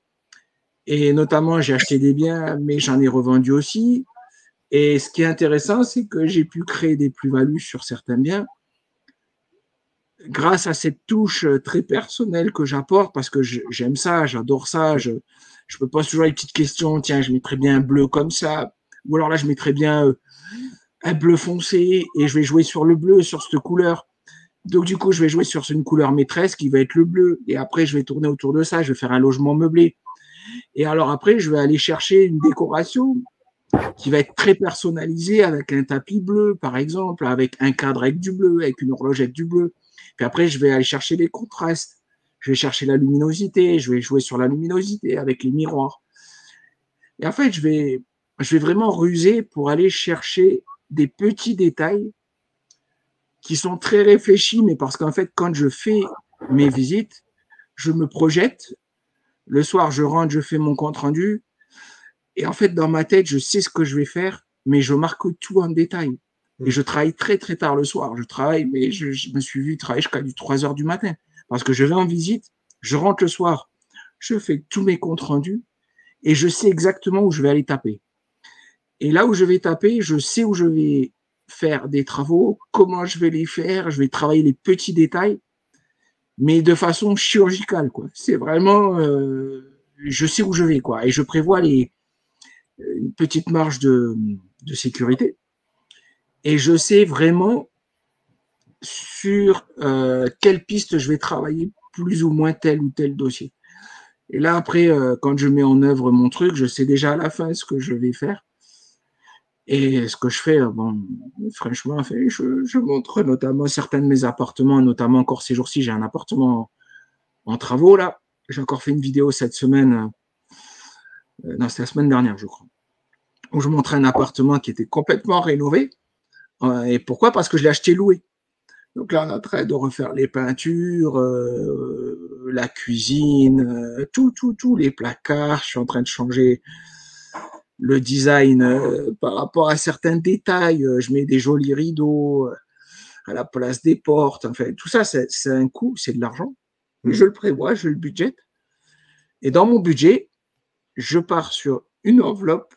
Et notamment, j'ai acheté des biens, mais j'en ai revendu aussi. Et ce qui est intéressant, c'est que j'ai pu créer des plus-values sur certains biens grâce à cette touche très personnelle que j'apporte parce que j'aime ça, j'adore ça. Je, je me pose toujours les petites questions. Tiens, je mettrais bien un bleu comme ça. Ou alors là, je mettrais bien euh, un bleu foncé et je vais jouer sur le bleu, sur cette couleur Donc, du coup, je vais jouer sur une couleur maîtresse qui va être le bleu. Et après, je vais tourner autour de ça. Je vais faire un logement meublé. Et alors après, je vais aller chercher une décoration qui va être très personnalisée avec un tapis bleu, par exemple, avec un cadre avec du bleu, avec une horloge avec du bleu. Puis après, je vais aller chercher les contrastes. Je vais chercher la luminosité. Je vais jouer sur la luminosité avec les miroirs. Et en fait, je vais, je vais vraiment ruser pour aller chercher des petits détails qui sont très réfléchis, mais parce qu'en fait, quand je fais mes visites, je me projette. Le soir, je rentre, je fais mon compte rendu. Et en fait, dans ma tête, je sais ce que je vais faire, mais je marque tout en détail. Et je travaille très, très tard le soir. Je travaille, mais je, me suis vu travailler jusqu'à 3 heures du matin. Parce que je vais en visite, je rentre le soir, je fais tous mes comptes rendus et je sais exactement où je vais aller taper. Et là où je vais taper, je sais où je vais faire des travaux, comment je vais les faire, je vais travailler les petits détails, mais de façon chirurgicale. quoi. C'est vraiment, euh, je sais où je vais, quoi, et je prévois les une petite marge de, sécurité, et je sais vraiment sur euh, quelle piste je vais travailler plus ou moins tel ou tel dossier. Et là, après, euh, quand je mets en œuvre mon truc, je sais déjà à la fin ce que je vais faire. Et ce que je fais, euh, bon, franchement, je, montre notamment certains de mes appartements, notamment encore ces jours-ci, j'ai un appartement en travaux là. J'ai encore fait une vidéo cette semaine, euh, non, c'était la semaine dernière, je crois, où je montrais un appartement qui était complètement rénové. Euh, et pourquoi? Parce que je l'ai acheté loué. Donc là, on est en train de refaire les peintures, la cuisine, tout, tout, tout, les placards. Je suis en train de changer le design euh, par rapport à certains détails. Euh, je mets des jolis rideaux euh, à la place des portes. Enfin, tout ça, c'est un coût, c'est de l'argent. Mm. Je le prévois, je le budget. Et dans mon budget, je pars sur une enveloppe.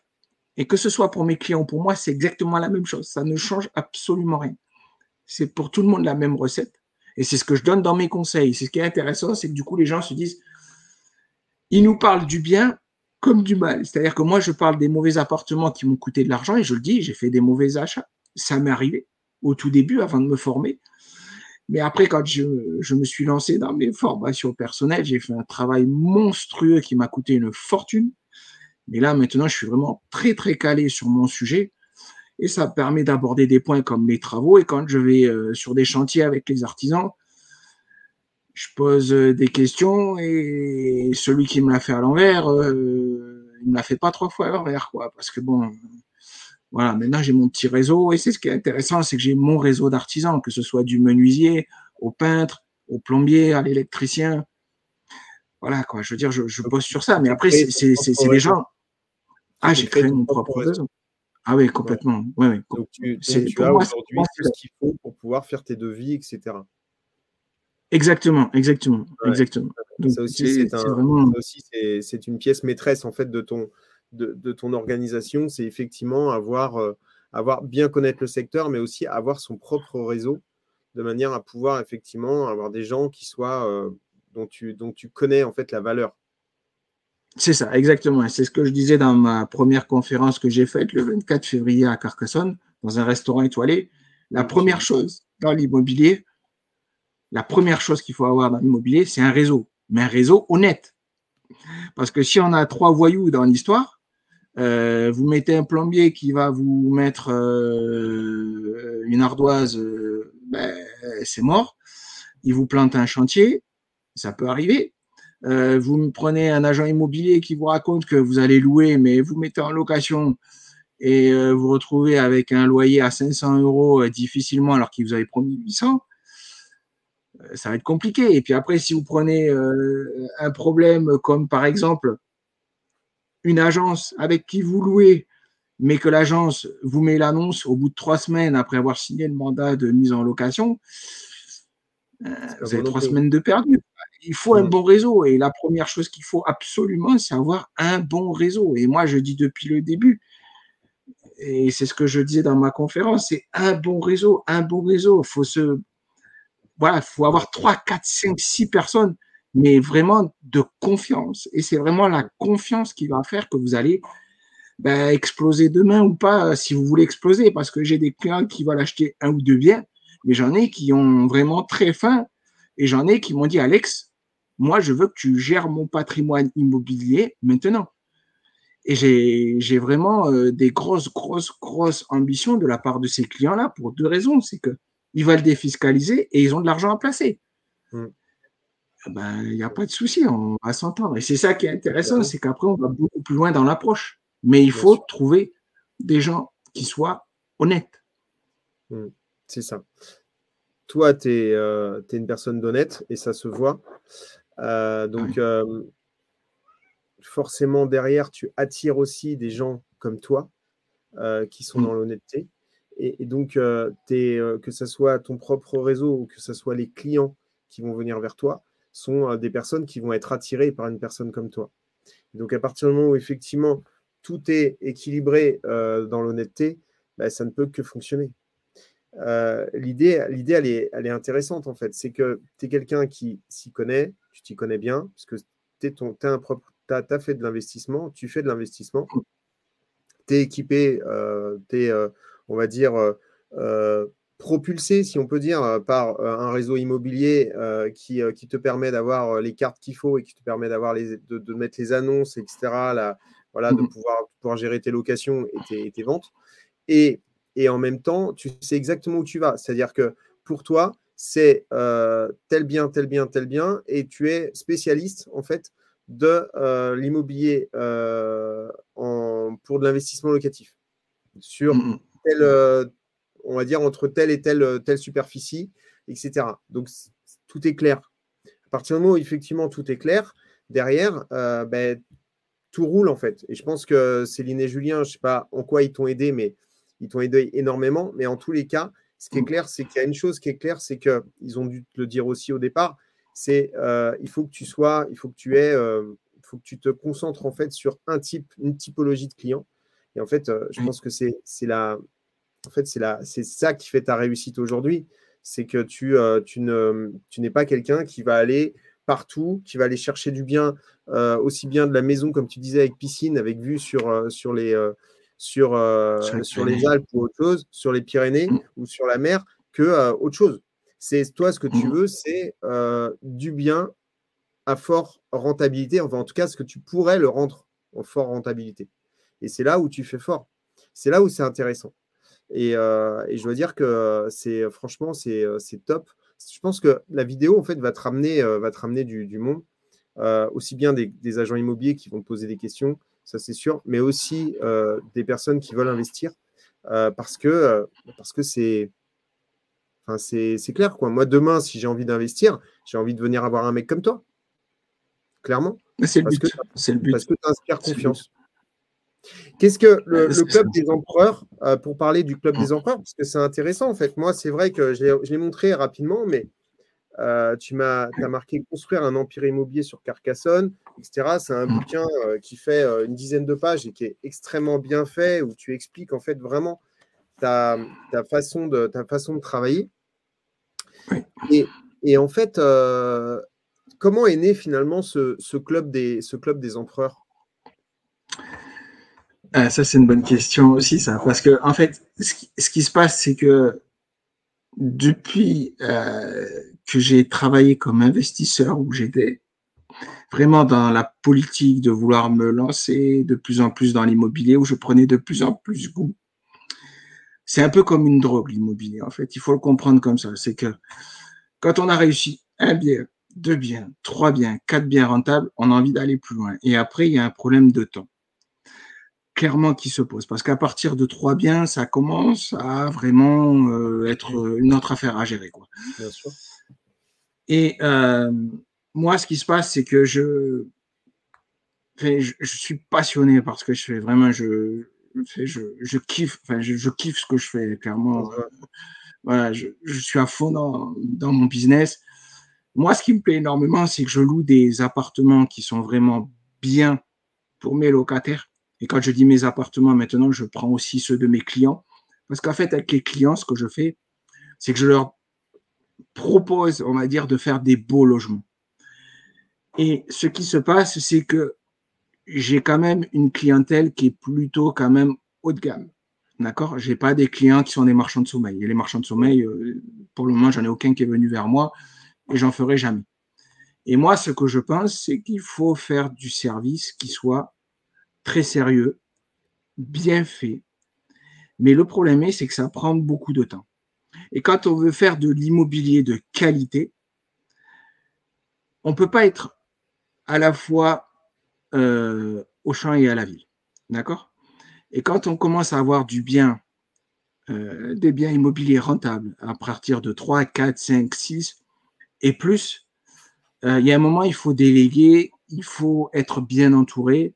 Et que ce soit pour mes clients ou pour moi, c'est exactement la même chose. Ça ne change absolument rien. C'est pour tout le monde la même recette. Et c'est ce que je donne dans mes conseils. C'est ce qui est intéressant, c'est que du coup, les gens se disent, ils nous parlent du bien, comme du mal. C'est-à-dire que moi, je parle des mauvais appartements qui m'ont coûté de l'argent et je le dis, j'ai fait des mauvais achats. Ça m'est arrivé au tout début avant de me former. Mais après, quand je, me suis lancé dans mes formations personnelles, j'ai fait un travail monstrueux qui m'a coûté une fortune. Mais là, maintenant, je suis vraiment très, très calé sur mon sujet. Et ça permet d'aborder des points comme les travaux. Et quand je vais euh, sur des chantiers avec les artisans, je pose euh, des questions et celui qui me l'a fait à l'envers, euh, il ne l'a fait pas trois fois à l'envers, quoi. Parce que bon, voilà, maintenant j'ai mon petit réseau et c'est ce qui est intéressant, c'est que j'ai mon réseau d'artisans, que ce soit du menuisier au peintre, au plombier, à l'électricien. Voilà, quoi. Je veux dire, je, je bosse sur ça, mais après, c'est des gens. Ah, j'ai créé mon propre réseau. Ah oui, complètement. Ouais, ouais. Donc tu, as aujourd'hui ce qu'il faut pour pouvoir faire tes devis, etc. Exactement, exactement, exactement. ça aussi, c'est une pièce maîtresse en fait de ton, de, ton organisation. C'est effectivement avoir, euh, avoir bien connaître le secteur, mais aussi avoir son propre réseau de manière à pouvoir effectivement avoir des gens qui soient euh, dont, tu, dont tu connais en fait la valeur. C'est ça, exactement. C'est ce que je disais dans ma première conférence que j'ai faite le 24 février à Carcassonne, dans un restaurant étoilé. La première chose dans l'immobilier, la première chose qu'il faut avoir dans l'immobilier, c'est un réseau, mais un réseau honnête. Parce que si on a trois voyous dans l'histoire, euh, vous mettez un plombier qui va vous mettre euh, une ardoise, euh, ben, c'est mort. Il vous plante un chantier, ça peut arriver. vous prenez un agent immobilier qui vous raconte que vous allez louer, mais vous mettez en location et vous retrouvez avec un loyer à 500 euros difficilement alors qu'il vous avait promis 800 euh, ça va être compliqué. Et puis après, si vous prenez euh, un problème comme par exemple une agence avec qui vous louez, mais que l'agence vous met l'annonce au bout de trois semaines après avoir signé le mandat de mise en location, euh, vous avez trois semaines de perdu. Il faut un mm. bon réseau. Et la première chose qu'il faut absolument, c'est avoir un bon réseau. Et moi, je dis depuis le début, et c'est ce que je disais dans ma conférence, c'est un bon réseau, un bon réseau. Il faut se voilà, faut avoir trois, quatre, cinq, six personnes, mais vraiment de confiance. Et c'est vraiment la confiance qui va faire que vous allez ben, exploser demain ou pas, si vous voulez exploser, parce que j'ai des clients qui veulent acheter un ou deux biens, mais j'en ai qui ont vraiment très faim et j'en ai qui m'ont dit Alex, moi je veux que tu gères mon patrimoine immobilier maintenant. Et j'ai vraiment euh, des grosses, grosses, grosses ambitions de la part de ces clients-là pour deux raisons. C'est qu'ils veulent défiscaliser et ils ont de l'argent à placer. Mm. Eh ben, il n'y a pas de souci, on va s'entendre. Et c'est ça qui est intéressant, c'est qu'après, on va beaucoup plus loin dans l'approche. Mais il faut trouver des gens qui soient honnêtes. Mm. C'est ça. Toi, tu es, euh, une personne d'honnête et ça se voit. Euh, donc, forcément derrière, tu attires aussi des gens comme toi euh, qui sont mmh. dans l'honnêteté. Et, donc, euh, euh, que ce soit ton propre réseau ou que ce soit les clients qui vont venir vers toi, sont des personnes qui vont être attirées par une personne comme toi. donc, à partir du moment où effectivement tout est équilibré dans l'honnêteté, bah, ça ne peut que fonctionner. L'idée, l'idée elle, est, elle est intéressante en fait. C'est que tu es quelqu'un qui s'y connaît, tu t'y connais bien, parce que tu as, fait de l'investissement, tu fais de l'investissement, tu es équipé, euh, tu es, euh, on va dire, euh, propulsé, si on peut dire, par un réseau immobilier qui, qui, te permet d'avoir les cartes qu'il faut et qui te permet d'avoir les, de, mettre les annonces, etc., voilà, de mmh pouvoir, pouvoir gérer tes locations et tes, ventes. Et, et, en même temps, tu sais exactement où tu vas. C'est-à-dire que pour toi, c'est tel bien, tel bien, tel bien, et tu es spécialiste, en fait, de euh, l'immobilier euh, pour de l'investissement locatif sur euh, on va dire entre telle et telle, telle superficie, etc. Donc tout est clair. À partir du moment où effectivement tout est clair, derrière, ben, tout roule en fait. Et je pense que Céline et Julien, je ne sais pas en quoi ils t'ont aidé, mais ils t'ont aidé énormément. Mais en tous les cas, ce qui est mm. clair, c'est qu'il y a une chose qui est claire, c'est qu'ils ont dû te le dire aussi au départ, c'est euh, il faut que tu sois, il faut que tu aies, euh, il faut que tu te concentres en fait sur un type, une typologie de client. Et en fait, euh, je pense que c'est la, en fait c'est la, c'est ça qui fait ta réussite aujourd'hui, c'est que tu, tu ne, tu n'es pas quelqu'un qui va aller partout, qui va aller chercher du bien, aussi bien de la maison comme tu disais avec piscine, avec vue sur, sur les sur, sur, les Alpes ou autre chose, sur les Pyrénées mmh. ou sur la mer, que autre chose. C'est toi, ce que tu mmh. veux, c'est euh, du bien à fort rentabilité, enfin en tout cas ce que tu pourrais le rendre en fort rentabilité. Et c'est là où tu fais fort. C'est là où c'est intéressant. Et, euh, je dois dire que c'est franchement, c'est top. Je pense que la vidéo, en fait, va te ramener, euh, va te ramener du, monde. aussi bien des, des, agents immobiliers qui vont te poser des questions, ça c'est sûr, mais aussi des personnes qui veulent investir parce que parce que c'est c'est clair, quoi. Moi, demain, si j'ai envie d'investir, j'ai envie de venir avoir un mec comme toi. Clairement. C'est le, le, but. Parce que tu inspires confiance. Qu'est-ce que le, club des empereurs, euh, pour parler du club des empereurs, parce que c'est intéressant en fait. Moi, c'est vrai que je l'ai montré rapidement, mais euh, tu m'as as marqué construire un empire immobilier sur Carcassonne, etc. C'est un mm. bouquin euh, qui fait une dizaine de pages et qui est extrêmement bien fait, où tu expliques en fait vraiment ta, ta façon, de, ta façon de travailler. Et, en fait, comment est né finalement ce, club, des, ce club des empereurs? Ah, Ça, c'est une bonne question aussi, ça. Parce que, en fait, ce qui, se passe, c'est que depuis euh, que j'ai travaillé comme investisseur, où j'étais vraiment dans la politique de vouloir me lancer de plus en plus dans l'immobilier, où je prenais de plus en plus goût c'est un peu comme une drogue, l'immobilier, en fait. Il faut le comprendre comme ça. C'est que quand on a réussi un bien, deux biens, trois biens, quatre biens rentables, on a envie d'aller plus loin. Et après, il y a un problème de temps. Clairement qui se pose. Parce qu'à partir de trois biens, ça commence à vraiment euh, être une autre affaire à gérer. Quoi. Bien sûr. Et euh, moi, ce qui se passe, c'est que je, je, je, suis passionné parce que je fais vraiment, je, je, kiffe, enfin, je, kiffe ce que je fais, clairement. voilà, je, suis à fond dans, mon business. Moi, ce qui me plaît énormément, c'est que je loue des appartements qui sont vraiment bien pour mes locataires. Et quand je dis mes appartements, maintenant, je prends aussi ceux de mes clients. Parce qu'en fait, avec les clients, ce que je fais, c'est que je leur propose, on va dire, de faire des beaux logements. Et ce qui se passe, c'est que j'ai quand même une clientèle qui est plutôt quand même haut de gamme. D'accord? J'ai pas des clients qui sont des marchands de sommeil. Et les marchands de sommeil, euh, pour le moment, j'en ai aucun qui est venu vers moi et j'en ferai jamais. Et moi, ce que je pense, c'est qu'il faut faire du service qui soit très sérieux, bien fait. Mais le problème est, c'est que ça prend beaucoup de temps. Et quand on veut faire de l'immobilier de qualité, on ne peut pas être à la fois euh, au champ et à la ville. D'accord? Et quand on commence à avoir du bien, euh, des biens immobiliers rentables à partir de 3, 4, 5, 6 et plus, euh, il y a un moment, il faut déléguer, il faut être bien entouré.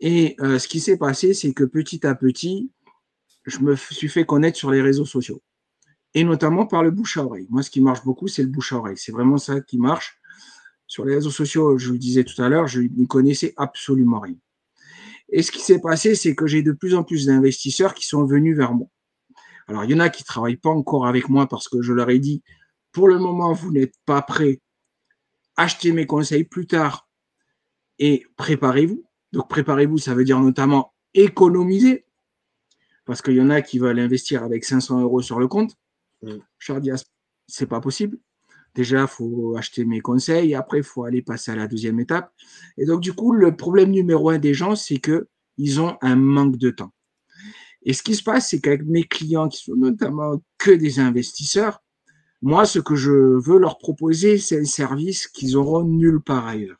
Et ce qui s'est passé, c'est que petit à petit, je me suis fait connaître sur les réseaux sociaux. Et notamment par le bouche à oreille. Moi, ce qui marche beaucoup, c'est le bouche à oreille. C'est vraiment ça qui marche. Sur les réseaux sociaux, je vous le disais tout à l'heure, je n'y connaissais absolument rien. Et ce qui s'est passé, c'est que j'ai de plus en plus d'investisseurs qui sont venus vers moi. Alors, il y en a qui ne travaillent pas encore avec moi parce que je leur ai dit, pour le moment, vous n'êtes pas prêts. Achetez mes conseils plus tard et préparez-vous. Donc, préparez-vous, ça veut dire notamment économiser parce qu'il y en a qui veulent investir avec 500 euros sur le compte. Mm. Dis, ah, c'est pas possible. Déjà, il faut acheter mes conseils. Après, il faut aller passer à la deuxième étape. Et donc, du coup, le problème numéro un des gens, c'est qu'ils ont un manque de temps. Et ce qui se passe, c'est qu'avec mes clients, qui sont notamment que des investisseurs, moi, ce que je veux leur proposer, c'est un service qu'ils auront nulle part ailleurs.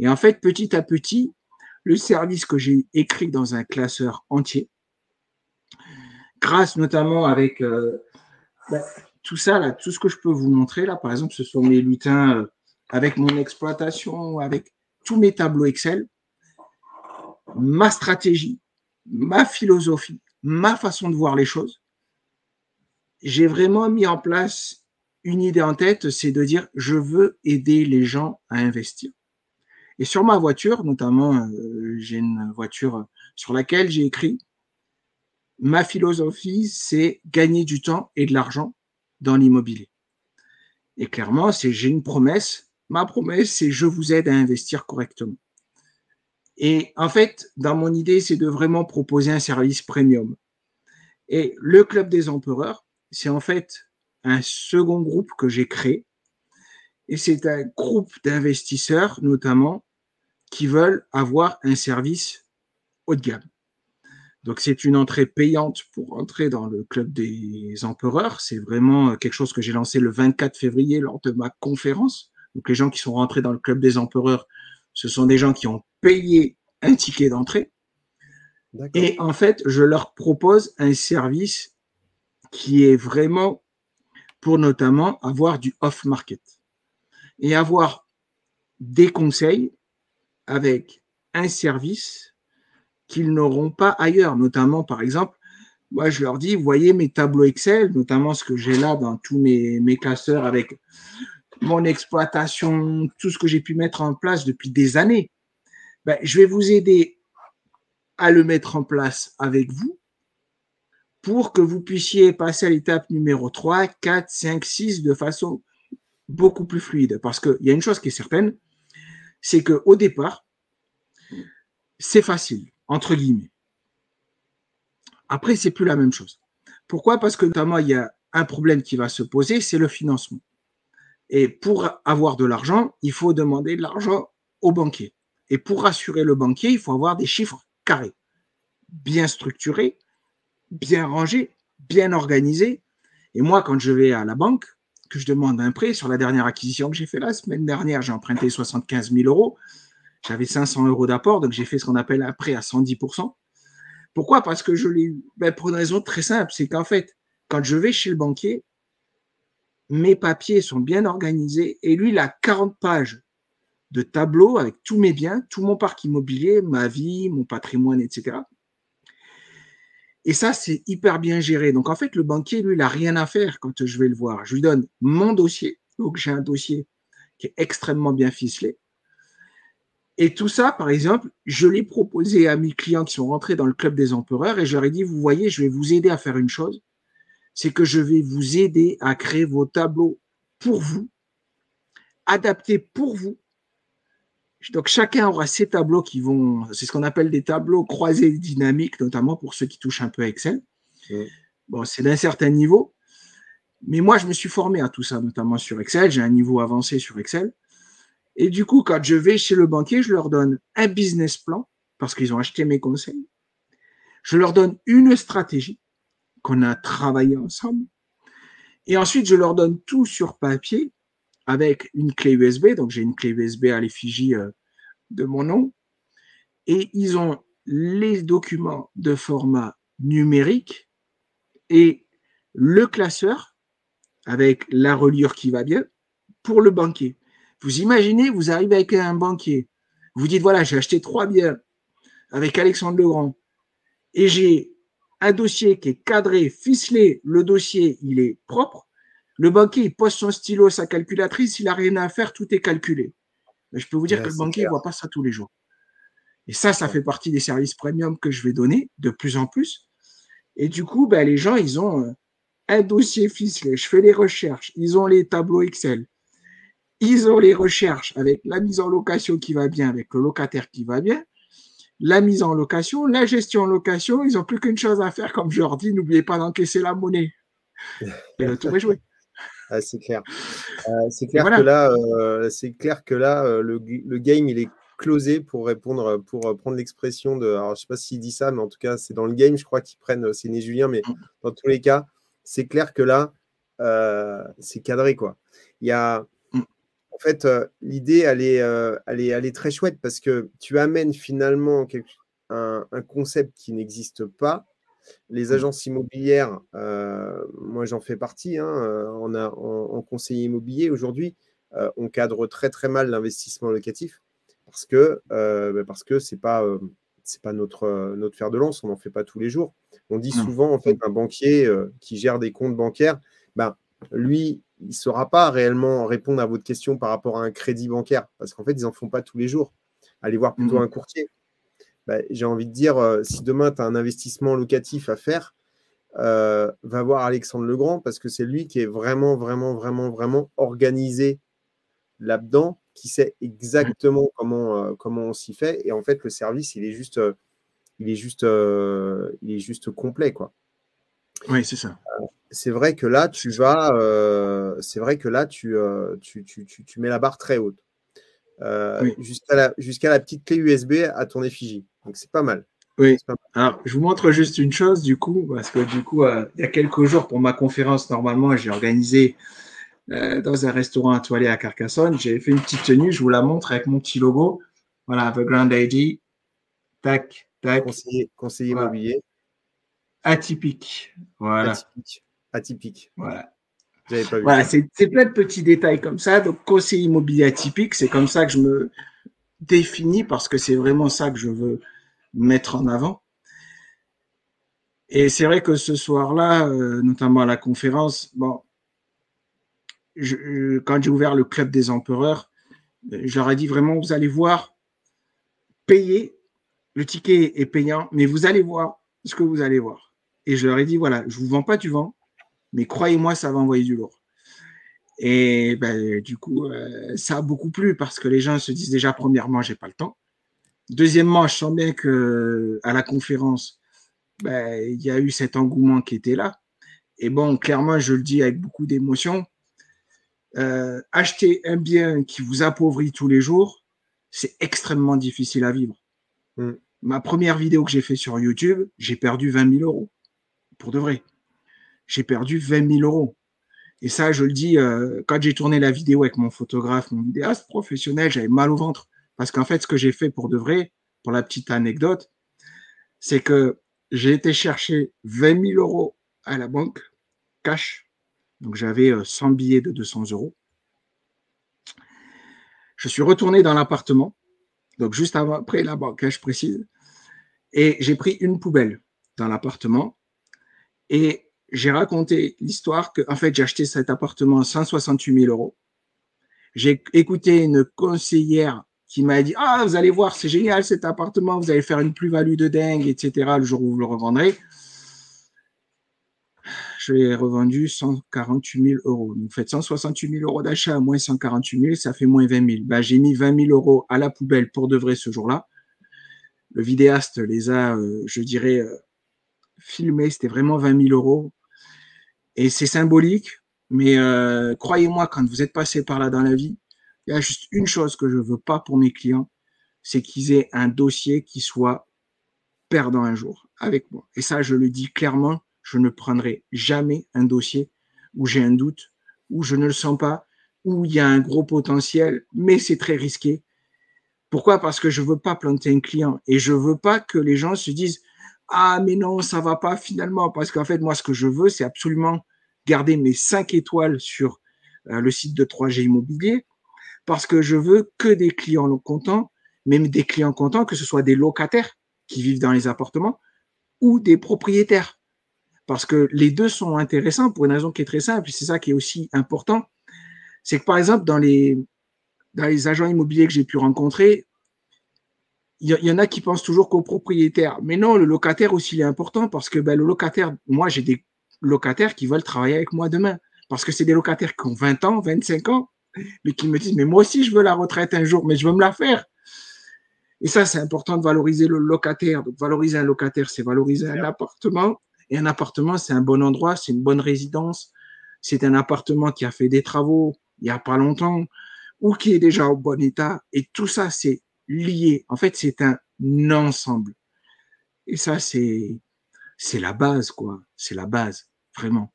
Et en fait, petit à petit, le service que j'ai écrit dans un classeur entier, grâce notamment avec euh, bah, tout ça, là, tout ce que je peux vous montrer, là, par exemple, ce sont mes lutins euh, avec mon exploitation, avec tous mes tableaux Excel, ma stratégie, ma philosophie, ma façon de voir les choses. J'ai vraiment mis en place une idée en tête, c'est de dire je veux aider les gens à investir. Et sur ma voiture, notamment, euh, j'ai une voiture sur laquelle j'ai écrit ma philosophie, c'est gagner du temps et de l'argent dans l'immobilier. Et clairement, c'est j'ai une promesse. Ma promesse, c'est je vous aide à investir correctement. Et en fait, dans mon idée, c'est de vraiment proposer un service premium. Et le Club des Empereurs, c'est en fait un second groupe que j'ai créé. Et c'est un groupe d'investisseurs, notamment, qui veulent avoir un service haut de gamme. Donc c'est une entrée payante pour entrer dans le club des empereurs. C'est vraiment euh, quelque chose que j'ai lancé le 24 février lors de ma conférence. Donc les gens qui sont rentrés dans le club des empereurs, ce sont des gens qui ont payé un ticket d'entrée. Et en fait, je leur propose un service qui est vraiment pour notamment avoir du off-market et avoir des conseils avec un service qu'ils n'auront pas ailleurs. Notamment, par exemple, moi, je leur dis, voyez mes tableaux Excel, notamment ce que j'ai là dans tous mes, mes classeurs avec mon exploitation, tout ce que j'ai pu mettre en place depuis des années. Ben, je vais vous aider à le mettre en place avec vous pour que vous puissiez passer à l'étape numéro 3, 4, 5, 6 de façon beaucoup plus fluide. Parce qu'il y a une chose qui est certaine, c'est qu'au départ, c'est facile entre guillemets. Après, c'est plus la même chose. Pourquoi? Parce que notamment, il y a un problème qui va se poser, c'est le financement. Et pour avoir de l'argent, il faut demander de l'argent au banquier. Et pour rassurer le banquier, il faut avoir des chiffres carrés, bien structurés, bien rangés, bien organisés. Et moi, quand je vais à la banque, que je demande un prêt, sur la dernière acquisition que j'ai fait la semaine dernière, j'ai emprunté 75 000 euros. J'avais 500 euros d'apport, donc j'ai fait ce qu'on appelle un prêt à 110%. Pourquoi? Parce que je l'ai ben pour une raison très simple, c'est qu'en fait, quand je vais chez le banquier, mes papiers sont bien organisés et lui, il a 40 pages de tableaux avec tous mes biens, tout mon parc immobilier, ma vie, mon patrimoine, etc. Et ça, c'est hyper bien géré. Donc, en fait, le banquier, lui, il n'a rien à faire quand je vais le voir. Je lui donne mon dossier. Donc, j'ai un dossier qui est extrêmement bien ficelé. Et tout ça, par exemple, je l'ai proposé à mes clients qui sont rentrés dans le club des empereurs et je leur ai dit, vous voyez, je vais vous aider à faire une chose, c'est que je vais vous aider à créer vos tableaux pour vous, adaptés pour vous. Donc chacun aura ses tableaux qui vont, c'est ce qu'on appelle des tableaux croisés dynamiques, notamment pour ceux qui touchent un peu à Excel. Bon, c'est d'un certain niveau. Mais moi, je me suis formé à tout ça, notamment sur Excel. J'ai un niveau avancé sur Excel. Et du coup, quand je vais chez le banquier, je leur donne un business plan parce qu'ils ont acheté mes conseils. Je leur donne une stratégie qu'on a travaillé ensemble. Et ensuite, je leur donne tout sur papier avec une clé USB. Donc, j'ai une clé USB à l'effigie euh, de mon nom. Et ils ont les documents de format numérique et le classeur avec la reliure qui va bien pour le banquier. Vous imaginez, vous arrivez avec un banquier, vous dites voilà, j'ai acheté trois biens avec Alexandre Legrand et j'ai un dossier qui est cadré, ficelé, le dossier il est propre. Le banquier il pose son stylo, sa calculatrice, il n'a rien à faire, tout est calculé. Mais je peux vous dire que le banquier ne voit pas ça tous les jours. Et ça, ça fait partie des services premium que je vais donner de plus en plus. Et du coup, ben, les gens, ils ont euh, un dossier ficelé. Je fais les recherches. Ils ont les tableaux Excel. Ils ont les recherches avec la mise en location qui va bien, avec le locataire qui va bien, la mise en location, la gestion en location. Ils n'ont plus qu'une chose à faire, comme je leur dis, n'oubliez pas d'encaisser la monnaie. <laughs> Et le tour est joué. Ah, c'est clair. Euh, c'est clair, que là, euh, clair que là, le, le game, il est closé pour répondre, pour euh, prendre l'expression de. Alors, je sais pas s'il dit ça, mais en tout cas, c'est dans le game, je crois qu'ils prennent. C'est né Julien, mais mmh. dans tous les cas, c'est clair que là, euh, c'est cadré, quoi. Il y a. Mmh. En fait, euh, l'idée, elle elle, est, elle est très chouette parce que tu amènes finalement un, concept qui n'existe pas. Les mmh. agences immobilières, moi j'en fais partie, hein, on a, en, conseiller immobilier aujourd'hui, on cadre très très mal l'investissement locatif parce que euh, bah, parce que c'est pas euh, c'est pas notre euh, notre fer de lance, on n'en fait pas tous les jours. On dit souvent en fait un banquier qui gère des comptes bancaires, ben lui il ne saura pas réellement répondre à votre question par rapport à un crédit bancaire parce qu'en fait ils en font pas tous les jours. Allez voir plutôt mmh. un courtier. Ben, j'ai envie de dire, si demain tu as un investissement locatif à faire, va voir Alexandre Legrand parce que c'est lui qui est vraiment, vraiment, vraiment, vraiment organisé là-dedans qui sait exactement comment, euh, comment on s'y fait. Et en fait, le service, il est juste, euh, il est juste, euh, il est juste complet, quoi. Oui, c'est ça. c'est vrai que là, tu vas, c'est vrai que là, tu, tu, tu, tu, mets la barre très haute. Jusqu'à la, jusqu'à la petite clé USB à ton effigie. Donc, c'est pas mal. Oui. Alors, je vous montre juste une chose, du coup, parce que du coup, il y a quelques jours, pour ma conférence, normalement, j'ai organisé euh, dans un restaurant étoilé à Carcassonne. J'ai fait une petite tenue, je vous la montre avec mon petit logo. Voilà, The Grand ID. Tac, tac. Conseiller, conseiller immobilier. Atypique. Voilà. Atypique. Atypique. Voilà. Voilà, c'est plein de petits détails comme ça. Donc, conseiller immobilier atypique, c'est comme ça que je me définis parce que c'est vraiment ça que je veux mettre en avant. Et c'est vrai que ce soir-là, euh, notamment à la conférence, bon, je, quand j'ai ouvert le club des empereurs, euh, je leur ai dit vraiment, vous allez voir, payer, le ticket est payant, mais vous allez voir ce que vous allez voir. Et je leur ai dit, voilà, je ne vous vends pas du vent, mais croyez-moi, ça va envoyer du lourd. Et ben, du coup, euh, ça a beaucoup plu parce que les gens se disent déjà, premièrement, j'ai pas le temps. Deuxièmement, je sens bien que à la conférence, ben, il y a eu cet engouement qui était là. Et bon, clairement, je le dis avec beaucoup d'émotion, euh, acheter un bien qui vous appauvrit tous les jours, c'est extrêmement difficile à vivre. Mm. Ma première vidéo que j'ai fait sur YouTube, j'ai perdu 20 000 euros. Pour de vrai. J'ai perdu 20 000 euros. Et ça, je le dis, euh, quand j'ai tourné la vidéo avec mon photographe, mon vidéaste professionnel, j'avais mal au ventre. Parce qu'en fait, ce que j'ai fait pour de vrai, pour la petite anecdote, c'est que j'ai été chercher 20 000 euros à la banque, cash, donc j'avais 100 euh, billets de 200 euros. Je suis retourné dans l'appartement, donc juste après la banque, je précise, et j'ai pris une poubelle dans l'appartement et j'ai raconté l'histoire que, en fait, j'ai acheté cet appartement à 168 000 euros. J'ai écouté une conseillère qui m'a dit Ah, vous allez voir, c'est génial cet appartement, vous allez faire une plus-value de dingue, etc. le jour où vous le revendrez je l'ai revendu 148 000 euros. Donc, faites 168 000 euros d'achat moins 148 000, ça fait moins 20 000. Ben, j'ai mis 20 000 euros à la poubelle pour de vrai ce jour-là. Le vidéaste les a, euh, je dirais, euh, filmés. C'était vraiment 20 000 euros. Et c'est symbolique Mais euh, croyez-moi, quand vous êtes passé par là dans la vie, il y a juste une chose que je veux pas pour mes clients, c'est qu'ils aient un dossier qui soit perdant un jour avec moi. Et ça, je le dis clairement, je ne prendrai jamais un dossier où j'ai un doute, où je ne le sens pas, où il y a un gros potentiel, mais c'est très risqué. Pourquoi? Parce que je veux pas planter un client et je veux pas que les gens se disent ah mais non ça va pas finalement parce qu'en fait moi ce que je veux c'est absolument garder mes cinq étoiles sur euh, le site de 3G Immobilier parce que je veux que des clients contents, même des clients contents, que ce soit des locataires qui vivent dans les appartements ou des propriétaires. Parce que les deux sont intéressants pour une raison qui est très simple, et c'est ça qui est aussi important. C'est que par exemple, dans les, agents immobiliers que j'ai pu rencontrer, il y, en a qui pensent toujours qu'au propriétaire. Mais non, le locataire aussi, il est important parce que ben, le locataire, moi, j'ai des locataires qui veulent travailler avec moi demain. Parce que c'est des locataires qui ont 20 ans, 25 ans, mais qui me disent, mais moi aussi, je veux la retraite un jour, mais je veux me la faire. Et ça, c'est important de valoriser le locataire. Donc, valoriser un locataire, c'est valoriser un appartement. Et un appartement, c'est un bon endroit, c'est une bonne résidence. C'est un appartement qui a fait des travaux il n'y a pas longtemps ou qui est déjà au bon état. Et tout ça, c'est lié. En fait, c'est un ensemble. Et ça, c'est, c'est la base, quoi. C'est la base, vraiment.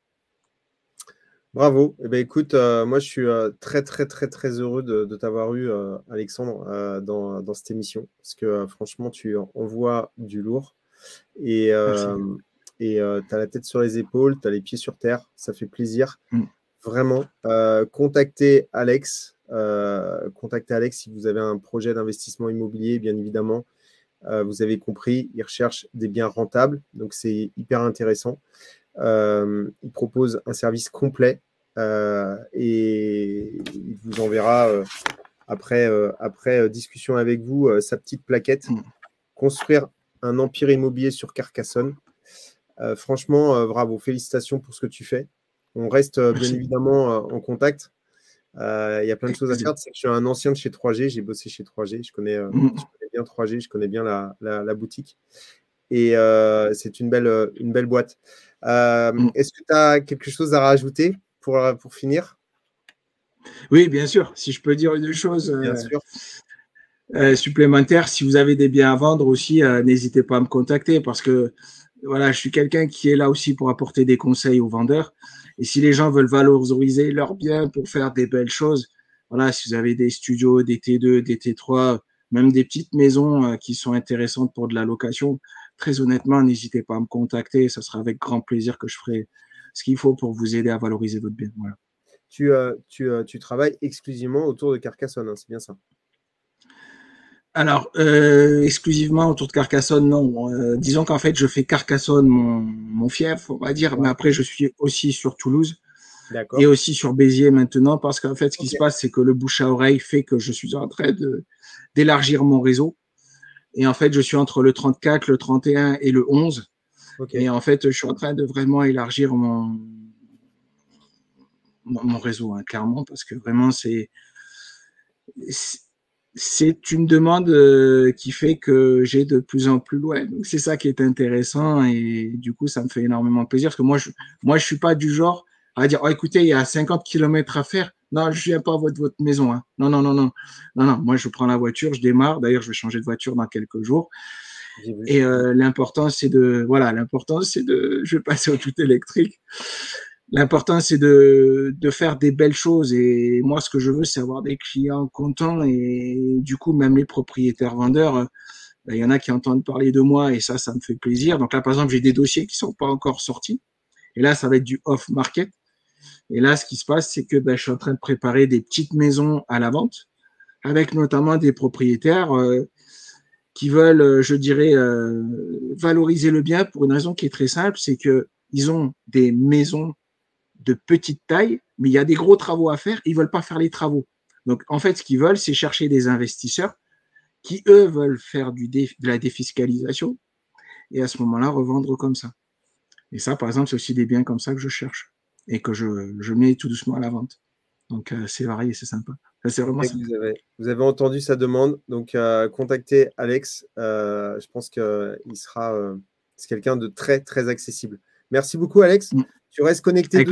Bravo. Eh ben, écoute, euh, moi, je suis euh, très, très, très, très heureux de, t'avoir eu, euh, Alexandre, dans, dans, cette émission. Parce que franchement, tu envoies du lourd. Et et tu as la tête sur les épaules, tu as les pieds sur terre. Ça fait plaisir. Mm. Vraiment. contactez Alex. contactez Alex si vous avez un projet d'investissement immobilier, bien évidemment. vous avez compris, il recherche des biens rentables. Donc, c'est hyper intéressant. Euh, il propose un service complet euh, et il vous enverra euh, après, après discussion avec vous sa petite plaquette. Mm. Construire un empire immobilier sur Carcassonne. franchement, bravo, félicitations pour ce que tu fais. On reste bien évidemment en contact. Il y a plein de choses à faire. Je suis un ancien de chez 3G, j'ai bossé chez 3G, je connais, mm. je connais bien 3G, je connais bien la, la, la boutique. Et c'est une belle, une belle boîte. Euh, mm. Est-ce que tu as quelque chose à rajouter pour, euh, pour finir? Oui, bien sûr. Si je peux dire une chose euh, supplémentaire, si vous avez des biens à vendre aussi, n'hésitez pas à me contacter parce que voilà, je suis quelqu'un qui est là aussi pour apporter des conseils aux vendeurs. Et si les gens veulent valoriser leurs biens pour faire des belles choses, voilà, si vous avez des studios, des T2, des T3, même des petites maisons qui sont intéressantes pour de la location, très honnêtement, n'hésitez pas à me contacter. Ce sera avec grand plaisir que je ferai ce qu'il faut pour vous aider à valoriser votre bien. Tu, euh, tu, euh, tu, travailles exclusivement autour de Carcassonne, hein, c'est bien ça? Alors, euh, exclusivement autour de Carcassonne, non. disons qu'en fait, je fais Carcassonne mon, mon fief, on va dire, mais après, je suis aussi sur Toulouse et aussi sur Béziers maintenant, parce qu'en fait, ce qui se passe, c'est que le bouche à oreille fait que je suis en train d'élargir mon réseau. Et en fait, je suis entre le 34, le 31 et le 11. Et en fait, je suis en train de vraiment élargir mon, mon, réseau, hein, clairement, parce que vraiment, c'est c'est une demande euh, qui fait que j'ai de plus en plus loin. Donc c'est ça qui est intéressant et du coup ça me fait énormément plaisir parce que moi je moi je suis pas du genre à dire oh, écoutez il y a 50 km à faire non, je viens pas à votre, votre maison. Hein. Non, non, non, non. Non, non. Moi, je prends la voiture, je démarre. D'ailleurs, je vais changer de voiture dans quelques jours. Et euh, l'important, c'est de, voilà, l'important, c'est de, <laughs> je vais passer au tout électrique. L'important, c'est de, de faire des belles choses. Et moi, ce que je veux, c'est avoir des clients contents. Et du coup, même les propriétaires vendeurs, euh, ben, il y en a qui entendent parler de moi et ça, ça me fait plaisir. Donc là, par exemple, j'ai des dossiers qui sont pas encore sortis. Et là, ça va être du off-market. Et là, ce qui se passe, c'est que ben, je suis en train de préparer des petites maisons à la vente, avec notamment des propriétaires euh, qui veulent, euh, je dirais, euh, valoriser le bien pour une raison qui est très simple, c'est que ils ont des maisons de petite taille, mais il y a des gros travaux à faire, ils veulent pas faire les travaux. Donc, en fait, ce qu'ils veulent, c'est chercher des investisseurs qui, eux, veulent faire de la défiscalisation et à ce moment-là, revendre comme ça. Et ça, par exemple, c'est aussi des biens comme ça que je cherche et que je, je mets tout doucement à la vente. Donc euh, c'est varié, c'est sympa. C'est vraiment Vous, avez, vous avez, entendu sa demande, donc euh, contactez Alex. Euh, je pense qu'il sera c'est quelqu'un de très très accessible. Merci beaucoup Alex. Mm. Tu restes connecté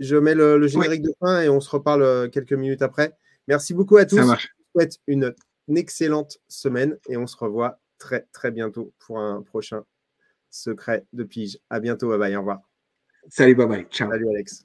je mets le, générique de fin et on se reparle quelques minutes après. Merci beaucoup à tous. Ça marche. Je vous souhaite une, une excellente semaine et on se revoit très très bientôt pour un prochain secret de pige. À bientôt, bye bye, au revoir. Salut, bye bye, ciao. Salut Alex.